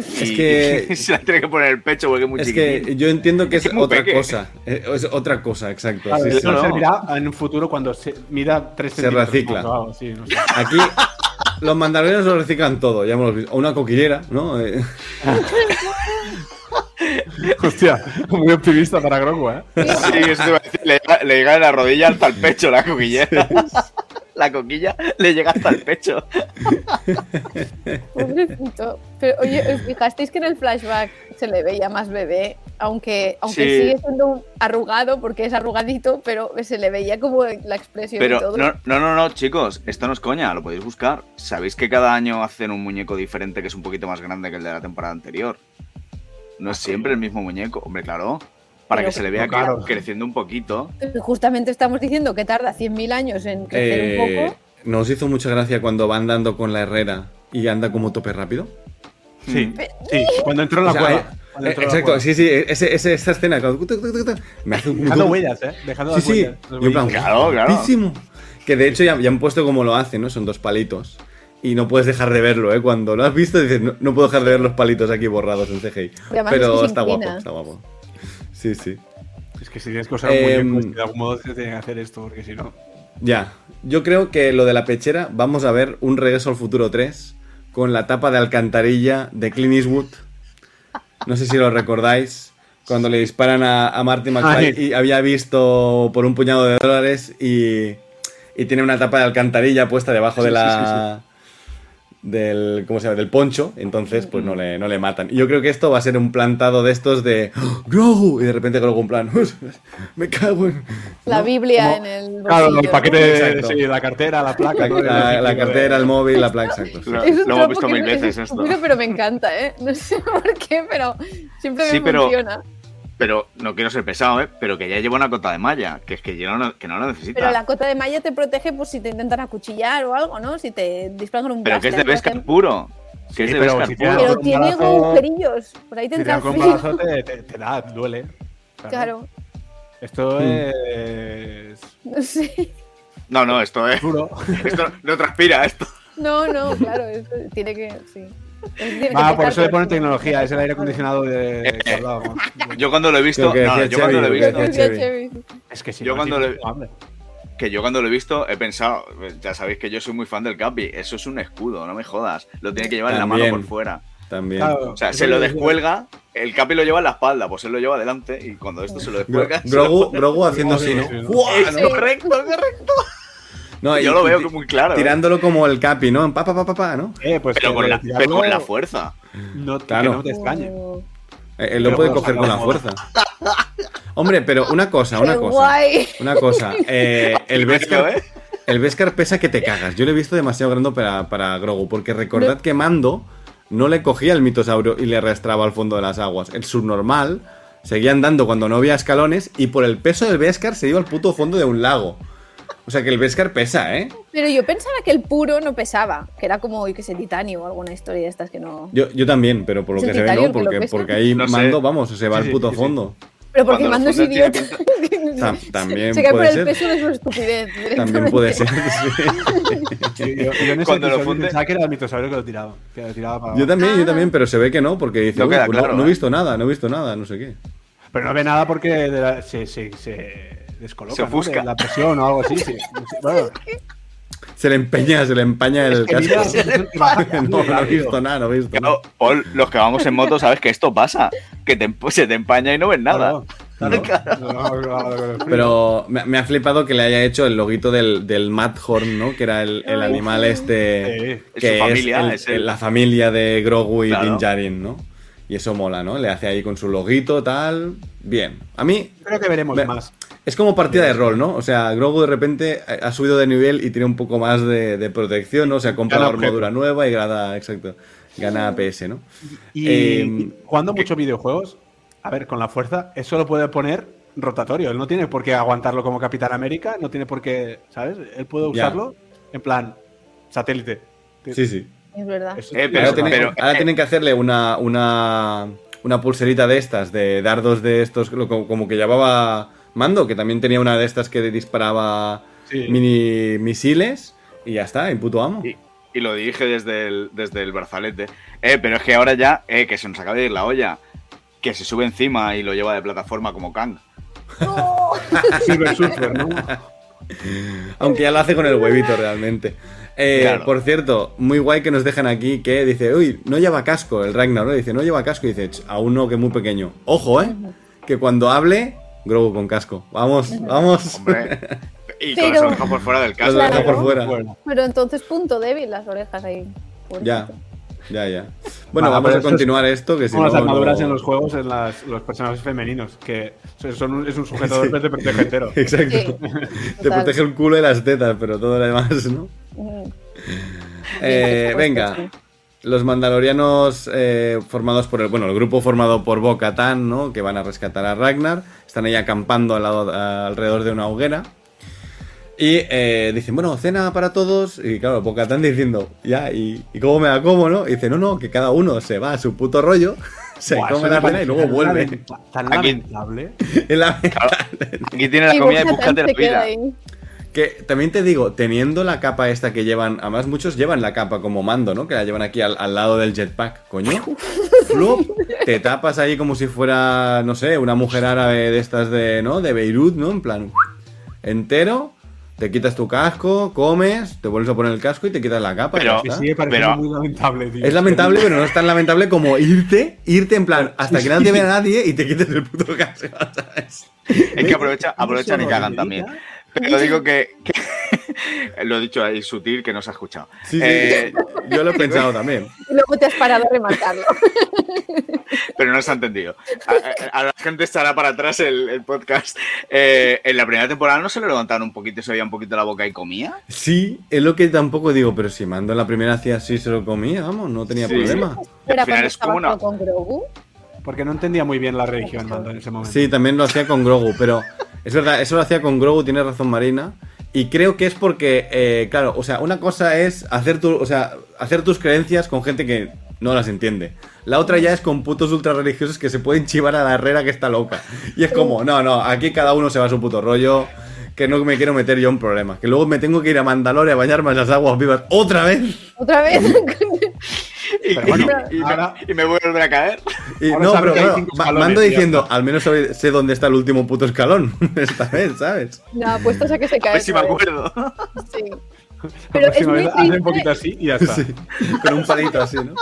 Es Y- que- y se la tiene que poner el pecho porque es muy Es chiquitín. que yo entiendo que Es es, que muy otra peque. cosa. eh, Es otra cosa, exacto. Sí, eso no, servirá en un futuro cuando se mida 3 Se recicla. Algo, sí, no sé. Aquí los mandalorianos lo reciclan todo, ya hemos visto. O una coquillera, ¿no? Eh, Hostia, muy optimista para Grogu, ¿eh? Sí, eso te iba a decir. Le, llega- le llega de la rodilla hasta el pecho la coquillera. La coquilla le llega hasta el pecho. Pobrecito. Pero oye, ¿os fijasteis que en el flashback se le veía más bebé? Aunque, aunque Sí. sigue siendo un arrugado, porque es arrugadito, pero se le veía como la expresión y Pero todo. no, no, no, no, chicos, esto no es coña, lo podéis buscar. ¿Sabéis que cada año hacen un muñeco diferente que es un poquito más grande que el de la temporada anterior? No es siempre el mismo muñeco, hombre, claro. Para Pero que se le vea claro. creciendo un poquito. Justamente estamos diciendo que tarda 100.000 años en crecer un eh, poco. ¿Nos hizo mucha gracia cuando va andando con la herrera y anda como tope rápido? Sí, sí. Cuando entró en la O sea, cueva. eh, eh, la exacto, sí, sí, ese, ese- esa escena. cuando- Me hace un Dejando huellas, ¿eh? Dejando Sí, sí. huellas. Yo plan, Claro, claro. Que de hecho ya, ya han puesto como lo hacen, ¿no? Son dos palitos. Y no puedes dejar de verlo, ¿eh? Cuando lo has visto dices, no, no puedo dejar de ver los palitos aquí borrados en CGI. Pero es que se está guapo, está guapo. Sí, sí. Es que si tienes que usar un Em, muñeco, de algún modo se tiene que hacer esto, porque si no. Ya. Yo creo que lo de la pechera, vamos a ver un regreso al futuro 3 con la tapa de alcantarilla de Clint Eastwood. No sé si lo recordáis. Cuando le disparan a, a Marty McFly y había visto por un puñado de dólares y, y tiene una tapa de alcantarilla puesta debajo de Sí, la. Del, ¿cómo se llama? del poncho, entonces pues no le, no le matan. Y yo creo que esto va a ser un plantado de estos de ¡Oh, Grogu, y de repente Grogu en plan, me cago en... La ¿no? Biblia Como- en el Claro, el paquete, de, sí, la cartera, la placa. La, la- la El cartera, el móvil, la placa, exacto. sí. Lo- Es un lo hemos visto mil es veces esto. estúpido, pero me encanta, ¿eh? No sé por qué, pero siempre me Sí, pero- funciona. Pero no quiero ser pesado, ¿eh? Pero que ya lleva una cota de malla, que es que, yo no, que no lo necesita. Pero la cota de malla te protege por si te intentan acuchillar o algo, ¿no? Si te disparan un Pero que es de ejemplo. puro. Que es Sí, de pero si puro. Pero tiene agujerillos. Por ahí te Si entra frío. te, te- te da, duele. Claro. Esto Hmm. es No sé. No, no, esto es. duro. Esto no transpira, esto. No, no, claro. eso tiene que. Sí. Ah, por eso le ponen tecnología, es el aire acondicionado de que hablábamos. Yo cuando lo he visto. Que No, cuando lo he que. Es que si Yo no, cuando le-. Que yo cuando lo he visto he pensado, ya sabéis que yo soy muy fan del Capi, eso es un escudo, no me jodas, lo tiene que llevar en la mano por fuera. También. Claro, O sea, se lo es- descuelga, el Capi lo lleva en la espalda, pues él lo lleva adelante y cuando esto se lo descuelga... Grogu, Grogu haciendo así, ¿no? correcto, correcto. No, y- Yo lo veo muy claro. ¿eh? Tirándolo como el Capi, ¿no? En pa, pa, pa, pa, pa, ¿no? Eh, pues Pero con, la, tirarlo, pero con la fuerza. No, que Claro. no te extrañe. Eh, Él lo Pero puede coger con la fuerza. Hombre, pero una cosa, una qué cosa. guay. Una cosa. eh, el Beskar el Beskar pesa que te cagas. Yo lo he visto demasiado grande para, para Grogu. Porque recordad No. que Mando no le cogía el mitosaurio y le arrastraba al fondo de las aguas. El subnormal seguía andando cuando no había escalones y por el peso del Beskar se iba al puto fondo de un lago. O sea que el Beskar pesa, ¿eh? Pero yo pensaba que el puro no pesaba, que era como, yo que sé, titanio o alguna historia de estas que no. Yo, yo también, pero por lo ¿Es que el se ve, no, el porque, porque ahí No sé. Mando, vamos, se va Sí, al sí, puto sí, sí. fondo. Pero porque Cuando Mando es idiota. Tam- también Se cae por puede el ser. peso de su estupidez. También puede ser. sí. Yo, yo- yo en ese Cuando lo funde- pensaba que era el mitosaurio que lo tiraba. Que lo tiraba para Yo también, yo Ah. también, pero se ve que no, porque dice, No "Uy, queda pues no- he ¿eh? visto nada, no he visto nada, no sé qué. Pero no ve nada porque de la- se, se, se descoloca. Se ¿no? ofusca. De la presión o algo así. Sí. Bueno, Se le empeña, se le empaña el que mira, casco. no, no he visto nada, no he visto nada. Paul, los que vamos en moto sabes que esto pasa, que te, se te empaña y no ves nada. Claro, claro. Pero me, me ha flipado que le haya hecho el loguito del, del Madhorn, ¿no? Que era el, animal este. Sí. Es Que su familia, el- es el- la familia de Grogu y Claro. Din Djarin, ¿no? Y eso mola, ¿no? Le hace ahí con su loguito, tal. Bien. A mí Creo que veremos Me- más. Es como partida de rol, ¿no? O sea, Grogu de repente ha subido de nivel y tiene un poco más de, de protección, ¿no? O sea, compra Gana la armadura nueva y gana, exacto, gana APS, ¿no? Y Eh, jugando muchos videojuegos, a ver, con la fuerza, eso lo puede poner rotatorio. Él no tiene por qué aguantarlo como Capitán América, no tiene por qué, ¿sabes? Él puede Ya. usarlo en plan satélite. Sí, sí. Es verdad. Eso- Eh, pero- ahora, tienen, pero- ahora tienen que hacerle una, una, una pulserita de estas, de dardos de estos, lo- como, como que llevaba Mando, que también tenía una de estas que disparaba Sí. mini misiles y ya está, en puto amo. Y, y lo dirige desde el, desde el brazalete. Eh, pero es que ahora ya, eh, que se nos acaba de ir la olla, que se sube encima y lo lleva de plataforma como Kang. ¡Oh! Silver Surfer, ¿no? Aunque ya lo hace con el huevito realmente. Eh, Claro. Por cierto, muy guay que nos dejan aquí que dice, uy, no lleva casco el Ragnar, ¿no? Dice, no lleva casco. Y dice, "Ch, a uno que es muy pequeño. Ojo, ¿eh? Que cuando hable, Grogu con casco. Vamos, vamos. Hombre. Y con Pero- las orejas por fuera del casco. orejas Claro. por fuera. Bueno, Pero entonces, punto débil, las orejas ahí. Ya, ya, ya. Bueno, Vale, vamos a esto continuar esto, que si como no... las armaduras no- en los juegos, en las- los personajes femeninos, que son un- es un sujetador que te protege entero. Exacto. Sí, Te protege el culo y las tetas, pero todo lo demás, ¿no? Eh, venga, los mandalorianos eh, formados por el, bueno, el grupo formado por Bo-Katan, ¿no? Que van a rescatar a Ragnar, están ahí acampando al lado, alrededor de una hoguera. Y eh, dicen, bueno, cena para todos. Y claro, Bo-Katan diciendo, ya, ¿y, ¿y cómo me la como, no? Y dice, no, no, que cada uno se va a su puto rollo, se Buah, come la cena y luego vuelve. Tan Aquí- lamentable. En la- Aquí tiene la comida y búscate la vida. ahí. Que también te digo, teniendo la capa esta que llevan, además muchos llevan la capa como mando, ¿no? Que la llevan aquí al, al lado del jetpack, coño. Flup, te tapas ahí como si fuera, no sé, una mujer árabe de estas de, ¿no? De Beirut, ¿no? En plan, entero, te quitas tu casco, comes, te vuelves a poner el casco y te quitas la capa. Pero- ya sigue Pero- muy lamentable, tío. Es lamentable, pero no es tan lamentable como irte, irte en plan, hasta que no te vea nadie y te quites el puto casco, ¿sabes? Es que aprovecha, aprovechan y cagan también. Pero digo que, que- lo he dicho ahí sutil que no se ha escuchado. Sí, sí, Eh, yo lo he pensado también. Y luego te has parado a remarcarlo. pero no se ha entendido. A, la gente estará para atrás el, el podcast. Eh, en la primera temporada no se le levantaron un poquito y se veía un poquito la boca y comía. Sí, es lo que tampoco digo, pero si Mando en la primera hacía así, se lo comía, vamos, no tenía Sí. problema. Era al final es como una- con Grogu. Porque no entendía muy bien la religión, Mando, en ese momento. Sí, también lo hacía con Grogu, pero es verdad, eso lo hacía con Grogu, tiene razón Marina. Y creo que es porque, eh, claro, o sea, una cosa es hacer, tu, o sea, hacer tus creencias con gente que no las entiende. La otra ya es con putos ultra religiosos que se pueden chivar a la herrera que está loca. Y es como, no, no, aquí cada uno se va a su puto rollo, que no me quiero meter yo en problemas. Que luego me tengo que ir a Mandalore a bañarme en las aguas vivas otra vez. Otra vez. Y, Pero bueno, y- y me, ahora- y me voy a volver a caer. No, pero mando diciendo, al menos sé dónde está el último puto escalón. Esta vez, ¿sabes? no, apuestas a que se A cae. ver si me acuerdo. Sí. La Pero es próxima muy vez hace un poquito así y ya está. Sí, con un palito así, ¿no?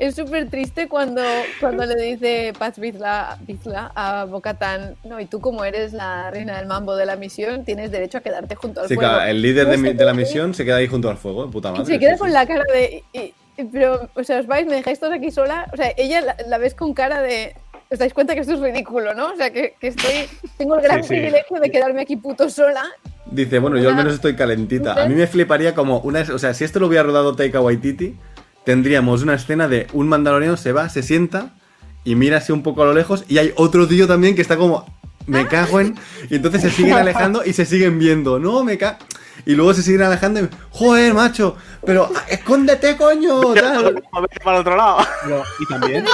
Es súper triste cuando, cuando le dice Paz Vizla, Vizla a Bocatan, no, y tú como eres la reina del mambo de la misión, tienes derecho a quedarte junto al Sí, fuego. claro, el líder de, mi- de la misión se queda ahí junto al fuego, puta Y madre. se queda sí, con sí. la cara de... y- y- pero, o sea, os vais, me dejáis todos aquí sola. O sea, ella la, la ves con cara de... ¿Os dais cuenta que esto es ridículo, no? O sea, que, que estoy... Tengo el gran Sí, sí. privilegio de quedarme aquí puto sola. Dice, bueno, yo al menos estoy calentita. A mí me fliparía como una... O sea, si esto lo hubiera rodado Taika Waititi, tendríamos una escena de un mandaloriano se va, se sienta y mira así un poco a lo lejos y hay otro tío también que está como... Me cago en... Y entonces se siguen alejando y se siguen viendo. No, me cago... Y luego se siguen alejando y... Joder, macho, pero ah, escóndete, coño. tal. A ver para el otro lado. Pero- y también,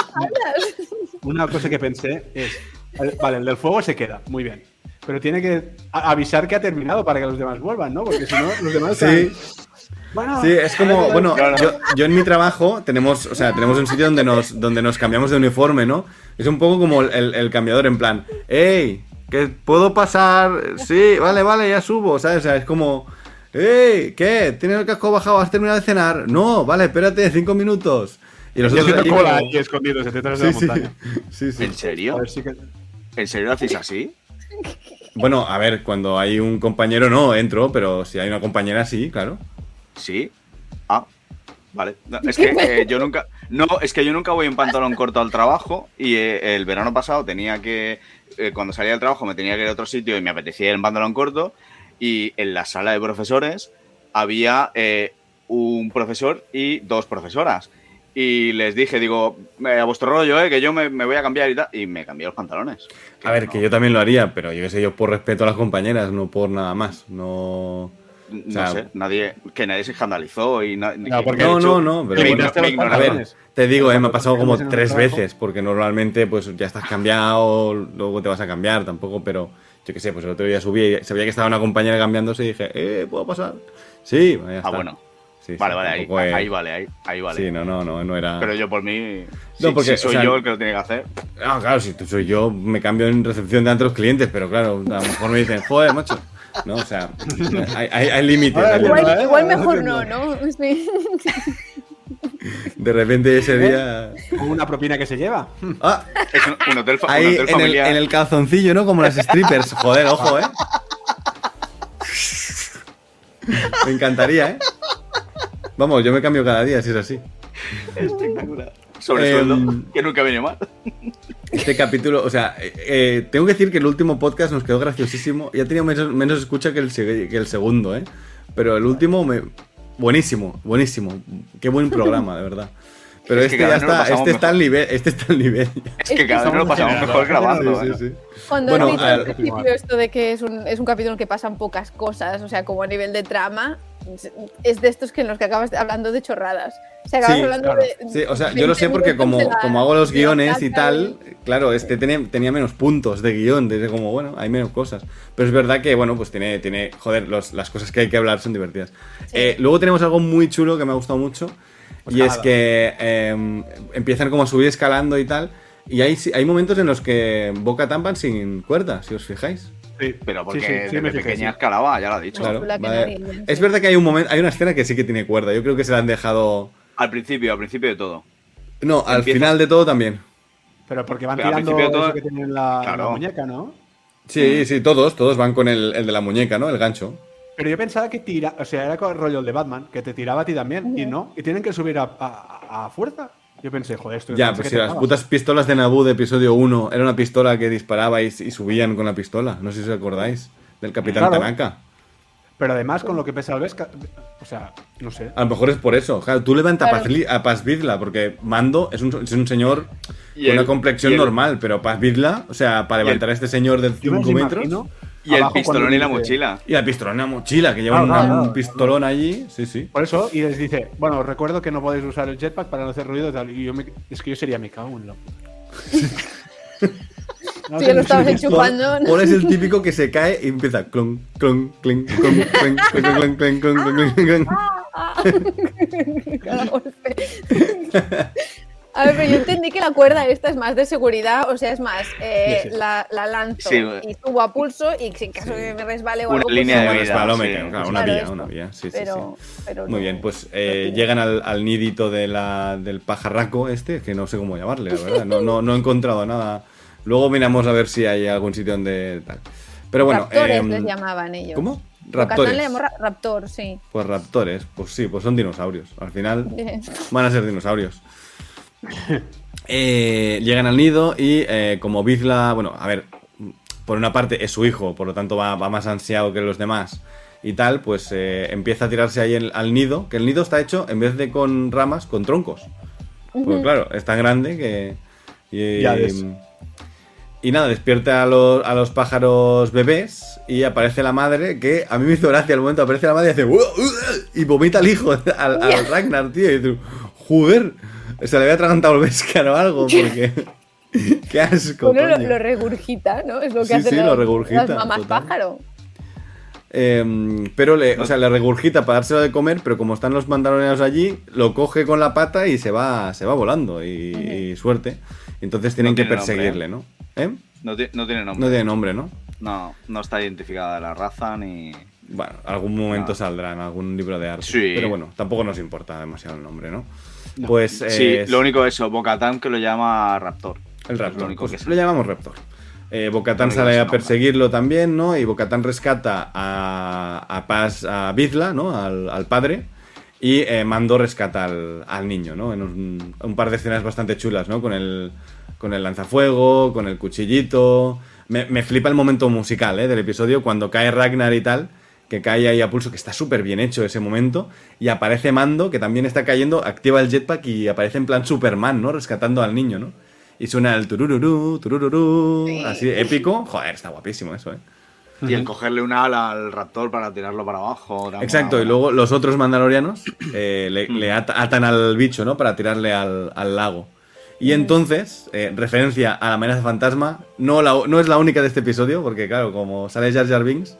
una cosa que pensé es, el- vale, el del fuego se queda, muy bien. Pero tiene que avisar que ha terminado para que los demás vuelvan, ¿no? Porque si no, los demás... Sí. están, Bueno, Sí, es como, bueno, Claro. yo, yo en mi trabajo tenemos, o sea, tenemos un sitio donde nos, donde nos cambiamos de uniforme, ¿no? Es un poco como el, el cambiador en plan, ¡Ey! ¿Que puedo pasar? Sí, vale, vale, ya subo, ¿sabes? O sea, es como, ¡Ey! ¿Qué? ¿Tienes el casco bajado? ¿Has terminado de cenar? No, vale, espérate, cinco minutos. Y Yo nosotros haciendo allí cola como- ahí escondidos detrás de Sí, la sí, montaña. sí, sí. ¿En A serio? ver si que- ¿En serio lo hacéis así? Bueno, a ver, cuando hay un compañero no entro, pero si hay una compañera sí, claro. Sí. Ah, vale. No, es que eh, yo nunca. No, es que yo nunca voy en pantalón corto al trabajo y eh, el verano pasado tenía que. eh, cuando salía del trabajo me tenía que ir a otro sitio y me apetecía ir en pantalón corto. Y en la sala de profesores había eh, un profesor y dos profesoras. Y les dije, digo, a vuestro rollo, eh, que yo me, me voy a cambiar y tal. Y me cambié los pantalones. A ver, que yo también lo haría, pero yo qué sé, yo por respeto a las compañeras, no por nada más. No. No O sea, sé, nadie, que nadie se escandalizó y na- No, porque- No, hecho, no, no, pero me bueno, ignoraste los a ver, pantalones. te digo, eh, me ha pasado como tres veces, porque normalmente pues ya estás cambiado, luego te vas a cambiar tampoco, pero yo qué sé, pues el otro día subí y sabía que estaba una compañera cambiándose y dije, eh, ¿puedo pasar? Sí, bueno, ya Ah, bueno. Sí, sí, Vale, vale, ahí, tampoco es- ahí vale, ahí, ahí vale. Sí, no, no, no, no era... Pero yo por mí, No, sí, porque, sí soy o sea, yo el que lo tiene que hacer. Ah, claro, si tú soy yo, me cambio en recepción de otros clientes, pero claro, a lo mejor me dicen, joder, macho. No, o sea, hay, hay, hay límites. Igual, límites. ¿eh? igual No mejor no, ¿no? Sí. De repente ese día... Con una propina que se lleva. Ah, Es un, un hotel, un Ahí hotel en el, familiar. en el calzoncillo, ¿no? Como las strippers. Joder, ojo, ¿eh? Me encantaría, ¿eh? Vamos, yo me cambio cada día si es así. Espectacular. Sobre Em, sueldo, que nunca viene mal. Este capítulo, o sea, eh, eh, tengo que decir que el último podcast nos quedó graciosísimo. Ya tenía menos, menos escucha que el, que el segundo, ¿eh? Pero el último, me... buenísimo, buenísimo. Qué buen programa, de verdad. Pero Es este ya está, este está al nivel, este está al nivel. Es que cada vez nos lo pasamos mejor grabando. Sí, sí, sí. Cuando Bueno, has dicho a al ver. principio esto de que es un, es un capítulo en el que pasan pocas cosas, o sea, como a nivel de trama, es de estos que en los que acabas hablando de chorradas. O sea, acabas Sí, hablando claro. de. Sí, o sea, yo lo sé 20 porque como, la- como hago los guiones y tal, claro, este tenía, tenía menos puntos de guion, desde como, bueno, hay menos cosas. Pero es verdad que, bueno, pues tiene, tiene joder, los- las cosas que hay que hablar son divertidas. Eh, luego tenemos algo muy chulo que me ha gustado mucho, Pues y es que eh, empiezan como a subir escalando y tal, y hay, hay momentos en los que Boca tampan sin cuerda, si os fijáis. Sí, Pero porque sí, sí, sí, desde me fijé, pequeña sí. escalaba, ya lo ha dicho. Claro, vale. Es verdad que hay un momento, hay una escena que sí que tiene cuerda, yo creo que se la han dejado... Al principio, al principio de todo. No, al Empieza- final de todo también. Pero porque van Pero tirando todo- eso que tienen en la, muñeca, ¿no? Sí, sí, todos, todos van con el, el de la muñeca, ¿no? El gancho. Pero yo pensaba que tira, o sea, era con el rollo el de Batman, que te tiraba a ti también, y no, y tienen que subir a, a- a fuerza. Yo pensé, joder, esto es Ya, pues si las putas pistolas de Naboo de episodio 1 era una pistola que disparaba y, y subían con la pistola. No sé si os acordáis. Del Capitán Claro. Tanaka. Pero además, con lo que pesa el Vesca, o sea, no sé. A lo mejor es por eso. Claro, tú levanta a Claro. Paz, Li- a Paz Vizla, porque Mando es un, es un señor con una complexión normal, pero Paz Vizla, o sea, para levantar a este señor de Yo me 5 los metros. imagino Y el pistolón y la dice- mochila. Y la pistola en la mochila, que lleva Claro, una- claro, un pistolón allí. Sí, sí. Por eso, y les dice, bueno, os recuerdo que no podéis usar el jetpack para no hacer ruido y tal. Y yo me- es que yo sería me cago en la. No lo estabas enchufando. Paul es el típico que se cae y empieza clon, clon, clon, clon, clon, clon, clon, clon, clon, clon, A ver, pero yo entendí que la cuerda esta es más de seguridad, o sea, es más, eh, Sí, sí. La, la lanzo Sí. y subo a pulso y si en caso de que me resbale o Una algo, pues línea de no. Bueno, vida, resbaló, me cago, claro, una Claro, vía, esto. una vía. Sí, sí, pero, sí. pero Muy no- bien, pues eh, llegan al, al nidito de la, del pajarraco este, que no sé cómo llamarle, la verdad. No, no, no he encontrado nada. Luego miramos a ver si hay algún sitio donde tal. Pero bueno, Raptores em, les llamaban ellos. ¿Cómo? Raptores. le llamó ra- raptor, sí. Pues raptores, pues sí, pues son dinosaurios. Al final van a ser dinosaurios. Eh, llegan al nido y eh, como Bizla, bueno, a ver, por una parte es su hijo, por lo tanto va, va más ansiado que los demás y tal, pues eh, empieza a tirarse ahí el- al nido, que el nido está hecho en vez de con ramas, con troncos. Pues claro, es tan grande que... Y, Ya ves. y nada, despierta a los, a los pájaros bebés y aparece la madre, que a mí me hizo gracia el momento, aparece la madre y hace... "Uh, uh", y vomita al hijo, al, al Ragnar, tío. Y tú, joder, se le había atragantado el Vescar o algo, porque... Qué asco, Bueno, lo, coño. lo regurgita, ¿no? Es lo que Sí, hacen sí, lo las- regurgita, las mamás total. pájaro. Em, pero le, o sea, le regurgita para dárselo de comer, pero como están los mandalorianos allí, lo coge con la pata y se va, se va volando. Y, y suerte. Entonces tienen No que nombre, perseguirle, ¿no? ¿Eh? No, ti- no tiene nombre. No tiene nombre, ¿no? No, no está identificada la raza ni. Bueno, algún momento No. saldrá en algún libro de arte. Sí. Pero bueno, tampoco nos importa demasiado el nombre, ¿no? Pues eh, Sí, es lo único eso, Bocatán que lo llama Raptor. el Raptor. lo único pues que lo llamamos Raptor. Eh, Bocatán sale a perseguirlo también, ¿no? Y Bocatán rescata a, a Paz, a Bizla, ¿no? Al, al padre. Y eh, Mando rescata al, al niño, ¿no? En un, un par de escenas bastante chulas, ¿no? Con el, con el lanzafuego, con el cuchillito. Me, me flipa el momento musical, ¿eh? Del episodio, cuando cae Ragnar y tal, que cae ahí a pulso, que está súper bien hecho ese momento. Y aparece Mando, que también está cayendo, activa el jetpack y aparece en plan Superman, ¿no? Rescatando al niño, ¿no? Y suena el turururú, turururú, Sí. así épico. Joder, está guapísimo eso, ¿eh? Y el cogerle una ala al Raptor para tirarlo para abajo. Exacto, y luego los otros mandalorianos eh, le, le ata- atan al bicho, ¿no? Para tirarle al, al lago. Y entonces, eh, referencia a la amenaza fantasma, no, la- no es la única de este episodio, porque claro, como sale Jar Jar Binks,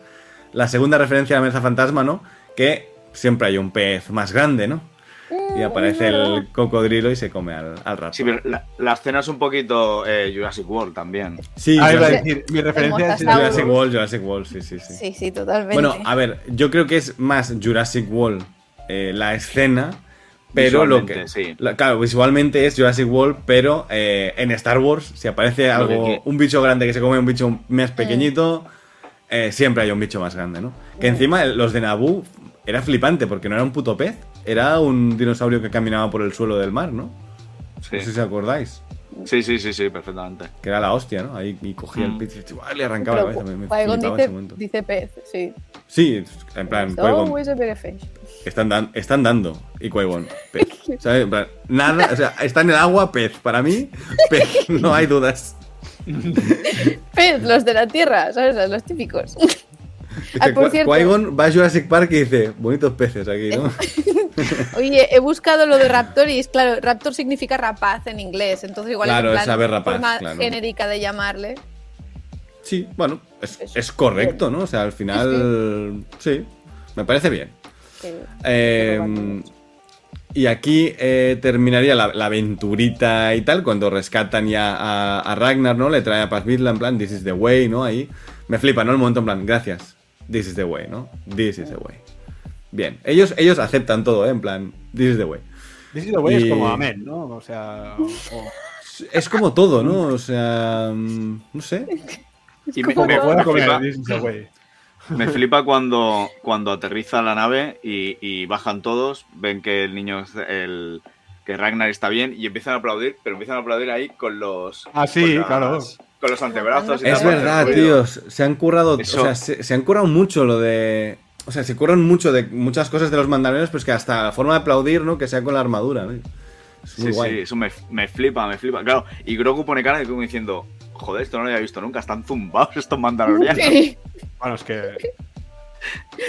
la segunda referencia a la amenaza fantasma, ¿no? Que siempre hay un pez más grande, ¿no? Y aparece el cocodrilo y se come al, al rato. Sí, pero la, la escena es un poquito eh, Jurassic World también. Sí, Ah, iba a Jurassic, decir, mi referencia es. Jurassic World, Jurassic World, sí, sí, sí. Sí, sí, totalmente. Bueno, a ver, yo creo que es más Jurassic World eh, la escena, pero lo que. Sí. la- claro, visualmente es Jurassic World, pero eh, en Star Wars, si aparece algo, que- un bicho grande que se come un bicho más pequeñito, eh, siempre hay un bicho más grande, ¿no? Que encima los de Naboo era flipante, porque no era un puto pez, era un dinosaurio que caminaba por el suelo del mar, ¿no? Sí. No sé si os acordáis. sí, sí, sí, sí, perfectamente. Que era la hostia, ¿no? Ahí y cogía el Mm. pez y le arrancaba Pero la cabeza. Me, me dice, ese momento. dice pez, sí. Sí, en plan. Están, dan- están dando. Y Qui-Gon, pez. ¿Sabes? En plan, Nada, o sea, está en el agua, pez. Para mí, pez. No hay dudas. Pez, los de la tierra, ¿sabes? Los típicos. Ah, por cierto. Va a Jurassic Park y dice, bonitos peces aquí, ¿no? Oye, he buscado lo de raptor y es claro, raptor significa rapaz en inglés, entonces igual Claro, es en plan rapaz, forma claro. genérica de llamarle. Sí, bueno, es, correcto, ¿no? O sea, al final, sí, me parece bien. Eh, y aquí eh, terminaría la, la aventurita y tal, cuando rescatan ya a, a Ragnar, ¿no? Le trae a Paz Vizla, en plan, this is the way, ¿no? Ahí. Me flipa, ¿no? El momento en plan, gracias, this is the way, ¿no? This is the way. Bien, ellos, ellos aceptan todo, ¿eh? En plan, this is the way. This is the way Y- es como amén, ¿no? O sea. o- Es como todo, ¿no? O sea, mm, no sé. Y me, Como me- me comer, flipa, me flipa cuando, cuando aterriza la nave y, y bajan todos, ven que el niño, es- el, que Ragnar está bien y empiezan a aplaudir, pero empiezan a aplaudir ahí con los... Ah, sí, con las- claro. Con los antebrazos. y Es tal, verdad, tíos. Se han currado. Eso- O sea, se, se han currado mucho lo de. O sea, se curran mucho de muchas cosas de los mandalorianos, pues que hasta la forma de aplaudir, ¿no? Que sea con la armadura, ¿no? Es muy Sí, guay. sí, eso me, me flipa, me flipa. Claro, y Grogu pone cara de como diciendo, joder, esto no lo había visto nunca, están zumbados estos mandalorianos. Sí, Bueno, es que.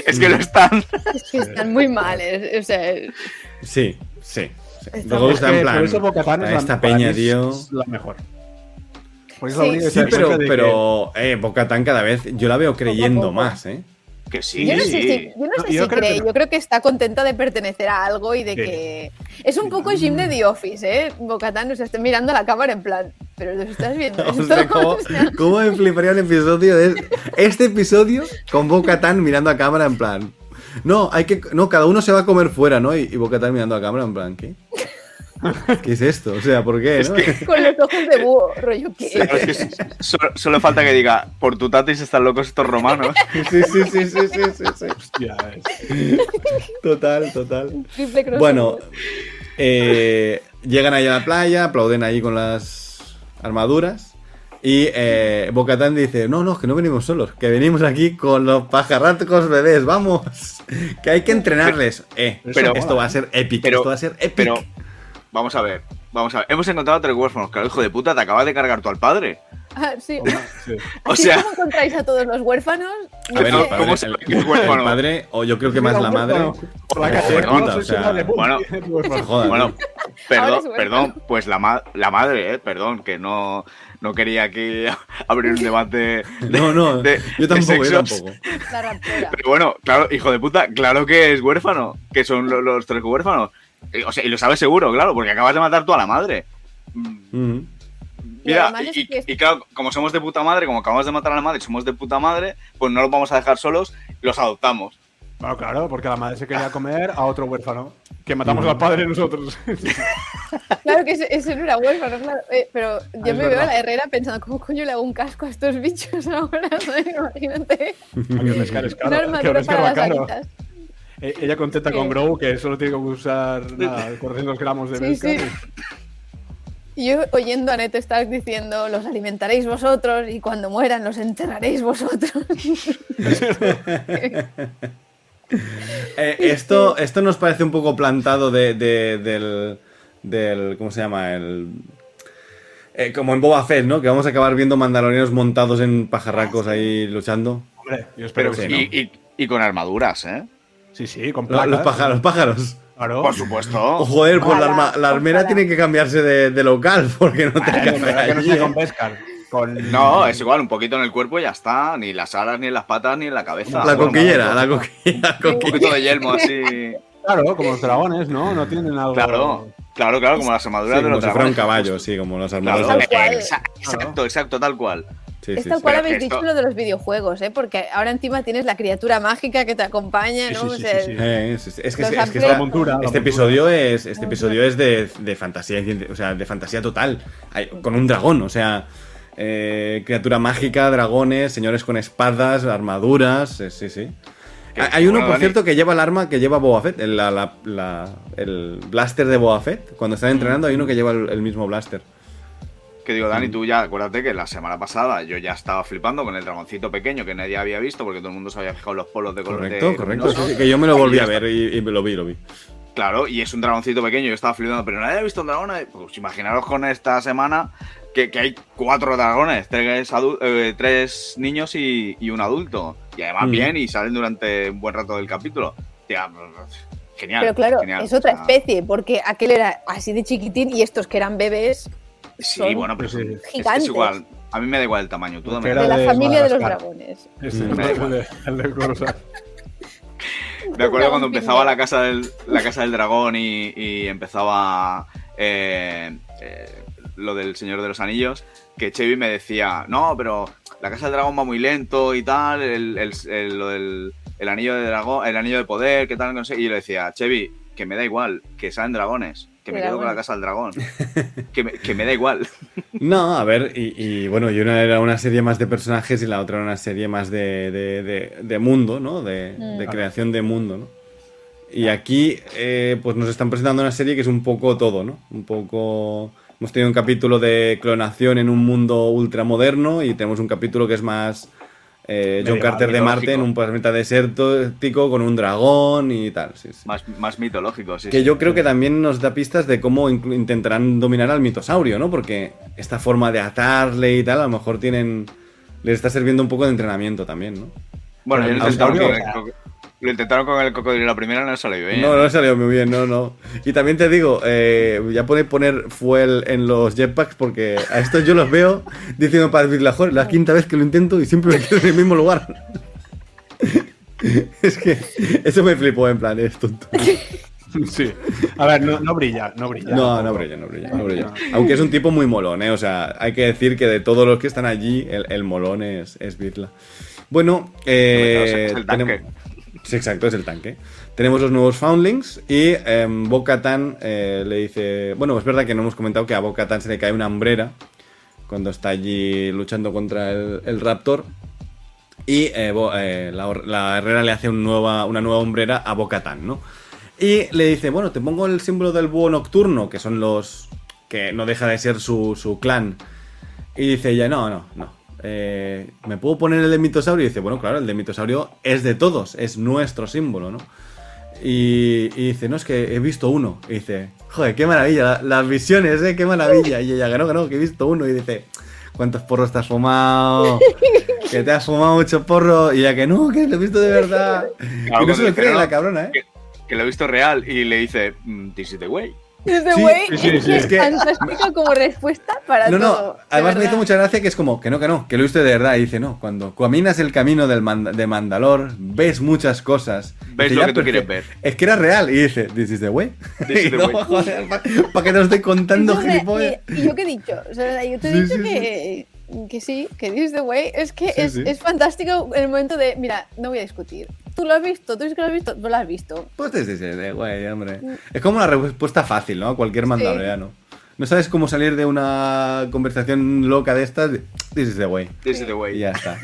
es que lo están. es que están muy mal. es- o sea, Sí, sí. sí. Muy- está en que plan. por eso Bo-Katan es la- esta peña, es tío. la mejor. Es Sí. la única que Sí, pero, de pero eh, Bo-Katan cada vez yo la veo creyendo poco. más, ¿eh? Que sí, Yo no sé sí. si, yo no sé si creo cree, que no. yo creo que está contenta de pertenecer a algo y de Sí. que es un poco Jim de The Office, ¿eh? Bocatán, sea, está mirando a la cámara en plan, pero lo estás viendo. O esto?". sea, ¿cómo, O sea, cómo me fliparía un episodio de este episodio con Bo-Katan mirando a cámara en plan. No, hay que. No, cada uno se va a comer fuera, ¿no? Y, y Bo-Katan mirando a cámara en plan, ¿qué? ¿Qué es esto? O sea, ¿por qué? no? con los ojos de búho, rollo que. Es que solo, solo falta que diga, por tu tatis están locos estos romanos. Sí, sí, sí, sí, sí, sí, sí. Hostia, es- Total, total. Triple crossover. Bueno, eh, llegan ahí a la playa, aplauden ahí con las armaduras. Y eh, Bocatán dice: No, no, que no venimos solos, que venimos aquí con los pajarracos bebés, vamos, que hay que entrenarles. Eh, Pero- esto va a ser épico, pero- esto va a ser épico. Pero, vamos a ver, vamos a ver. Hemos encontrado a tres huérfanos. Claro, hijo de puta, te acabas de cargar tú al padre. Ah, sí. sí. O sea- como encontráis a todos los huérfanos. a ver, no el padre, ¿Cómo se el- ve que es el huérfano? padre, o yo creo que más la madre. La de o madre, pum, bueno. Bueno, perdón, es huérfano. perdón, pues la, ma- la madre, eh, perdón, que no, no quería aquí abrir un debate. de- No, no, de- yo de tampoco, yo sexos. tampoco. La. Pero bueno, claro, hijo de puta, claro que es huérfano, que son lo- los, tres huérfanos. Y, O sea, y lo sabes seguro, claro, porque acabas de matar tú a la madre. Mm. Y Mira, es y, es- claro, como somos de puta madre, como acabamos de matar a la madre y somos de puta madre, pues no los vamos a dejar solos, los adoptamos. Bueno, claro, porque la madre se quería comer a otro huérfano. Que matamos al padre nosotros. Claro que ese, ese no era huérfano, claro. Eh, pero yo es me veo a la herrera pensando, ¿cómo coño le hago un casco a estos bichos ahora? ¿sabes? Imagínate. Es caro. Una que va las caro. Eh, Ella contenta con. Grow, que solo tiene que usar nada, 400 gramos de Sí. Y yo oyendo a Neto Stark diciendo, los alimentaréis vosotros y cuando mueran los enterraréis vosotros. Eh, esto, esto nos parece un poco plantado de, de- del, del. ¿Cómo se llama? El. eh, como en Boba Fett, ¿no? Que vamos a acabar viendo mandalorianos montados en pajarracos ahí luchando. Hombre, yo espero Pero, que sí, y, y- y con armaduras, ¿eh? Sí, sí, con placas. los pájaros, los pájaros. Claro. Por supuesto. Oh, joder, pues la, la armera tiene que cambiarse de, de local porque no te que no ¿eh? con Beskar. Con... No, es igual, un poquito en el cuerpo y ya está. Ni las alas, ni en las patas, ni en la cabeza. La Bueno, coquillera, un la coquillera. Un poquito de yelmo así. Claro, como los dragones, ¿no? No tienen algo. Claro, claro, claro, como las Sí, armaduras de como los si fuera un dragones. caballo, sí, como las Claro, armaduras. Cual. exa- exacto, exacto, tal cual. Sí, es sí, tal sí. cual habéis esto- dicho lo de los videojuegos, ¿eh? Porque ahora encima tienes la criatura mágica que te acompaña, Sí, ¿no? sí, O sí, sea, sí, sí. Eh, sí, sí. Es que, es que amplios- esta- La montura, la este montura. episodio es este episodio es de, de fantasía, o sea, de fantasía total, con un dragón, o sea, eh, criatura mágica, dragones, señores con espadas, armaduras, eh, sí, sí. Hay uno, por cierto, que lleva el arma que lleva Boba Fett, el, la- la- la- el blaster de Boba Fett. Cuando están entrenando hay uno que lleva el, el mismo blaster. Que digo, Dani, tú ya acuérdate que la semana pasada yo ya estaba flipando con el dragoncito pequeño que nadie había visto porque todo el mundo se había fijado en los polos de color Correcto, de correcto. sí, que yo me lo volví a ver y, y lo vi, lo vi. Claro, y es un dragoncito pequeño, yo estaba flipando, pero nadie ha visto un dragón. Pues imaginaros con esta semana que, que hay cuatro dragones, tres, eh, tres niños y, y un adulto. Y además Mm. bien, y salen durante un buen rato del capítulo. Tía, genial. pero claro, genial, es otra o sea, especie, porque aquel era así de chiquitín y estos que eran bebés Sí, son bueno, pero Sí, es- sí. es, que gigantes. es igual. A mí me da igual el tamaño. Tú dame Era de la de familia de los dragones. Este, Mm. el de, el de. Me acuerdo cuando empezaba la casa del, la casa del dragón y, y empezaba eh, eh, lo del Señor de los Anillos, que Chevy me decía, no, pero la casa del dragón va muy lento y tal, el, el- el- lo del el anillo de dragón, el anillo de poder, qué tal, no sé. Y yo le decía, Chevy, que me da igual, que salen dragones, que me quedo con la casa del dragón. que, me, que me da igual. No, a ver, y, y, bueno, y una era una serie más de personajes y la otra era una serie más de, de- de- de mundo, ¿no? De, Mm. de creación de mundo, ¿no? Y aquí, eh, pues nos están presentando una serie que es un poco todo, ¿no? Un poco... Hemos tenido un capítulo de clonación en un mundo ultramoderno y tenemos un capítulo que es más eh, John Carter de Marte en un planeta desértico con un dragón y tal. sí, sí. Más, más mitológico, sí. Que sí. yo creo que también nos da pistas de cómo intentarán dominar al mitosaurio, ¿no? Porque esta forma de atarle y tal, a lo mejor tienen. Les está sirviendo un poco de entrenamiento también, ¿no? Bueno, Pero lo el el, lo intentaron con el cocodrilo la primera, no salió bien. No, no salió muy bien, no, no. Y también te digo, eh, ya pone poner fuel en los jetpacks porque a estos yo los veo diciendo para decirle, "Joder, la quinta vez que lo intento y siempre me quedo en el mismo lugar. es que eso me flipó, en plan, es tonto. Sí. A ver, no, no brilla, no brilla. No, no brilla, no brilla, no brilla. Aunque es un tipo muy molón, ¿eh? O sea, hay que decir que de todos los que están allí, el, el molón es, es Birla. Bueno, eh, Es el tanque. tenemos- Sí, exacto, es el tanque. Tenemos los nuevos Foundlings y eh, Bo-Katan le dice... Bueno, es verdad que no hemos comentado que a Bo-Katan se le cae una hambrera cuando está allí luchando contra el, Raptor. Y eh, eh, la, la herrera le hace nueva, una nueva hombrera a Bo-Katan, ¿no? Y le dice, bueno, te pongo el símbolo del búho nocturno, que son los... que no deja de ser su, su clan. Y dice ella, no, no, no. Eh, ¿Me puedo poner el de mitosaurio? Y dice, bueno, claro, el de mitosaurio es de todos, es nuestro símbolo, ¿no? Y, y dice, no, es que he visto uno. Y dice, joder, qué maravilla, la- las visiones, ¿eh? Qué maravilla. Y ella, que no, que no, que he visto uno. Y dice, ¿cuántos porros te has fumado? Que te has fumado mucho porro. Y ella, que no, que lo he visto de verdad. Claro, y no se lo cree la cabrona, ¿eh? Que, que lo he visto real y le dice, mm, this is the way. Este Sí, güey sí, sí, es, sí. que Es fantástico como respuesta para No, todo. no, de además me hizo mucha gracia que es como, que no, que no, que lo viste de verdad. Y dice, no, cuando caminas el camino del Manda- de Mandalor, ves muchas cosas. Ves Dice, lo "Ya, que tú quieres ver". Es que era real. Y dice, this is the way. This is Y the no, way. joder, para que te lo estoy contando, gilipollas. ¿Y, y yo qué he dicho? O sea, yo te he Sí, dicho sí, que, que sí, que this is the way. Es que Sí, es, sí. es fantástico el momento de, mira, no voy a discutir. Tú lo has visto, tú dices que lo has visto, no lo has visto. Pues this is the way, hombre. Es como una respuesta fácil, ¿no? A cualquier mandaloriano. No sabes cómo salir de una conversación loca de estas. This is the way. This is the Y way. ya está.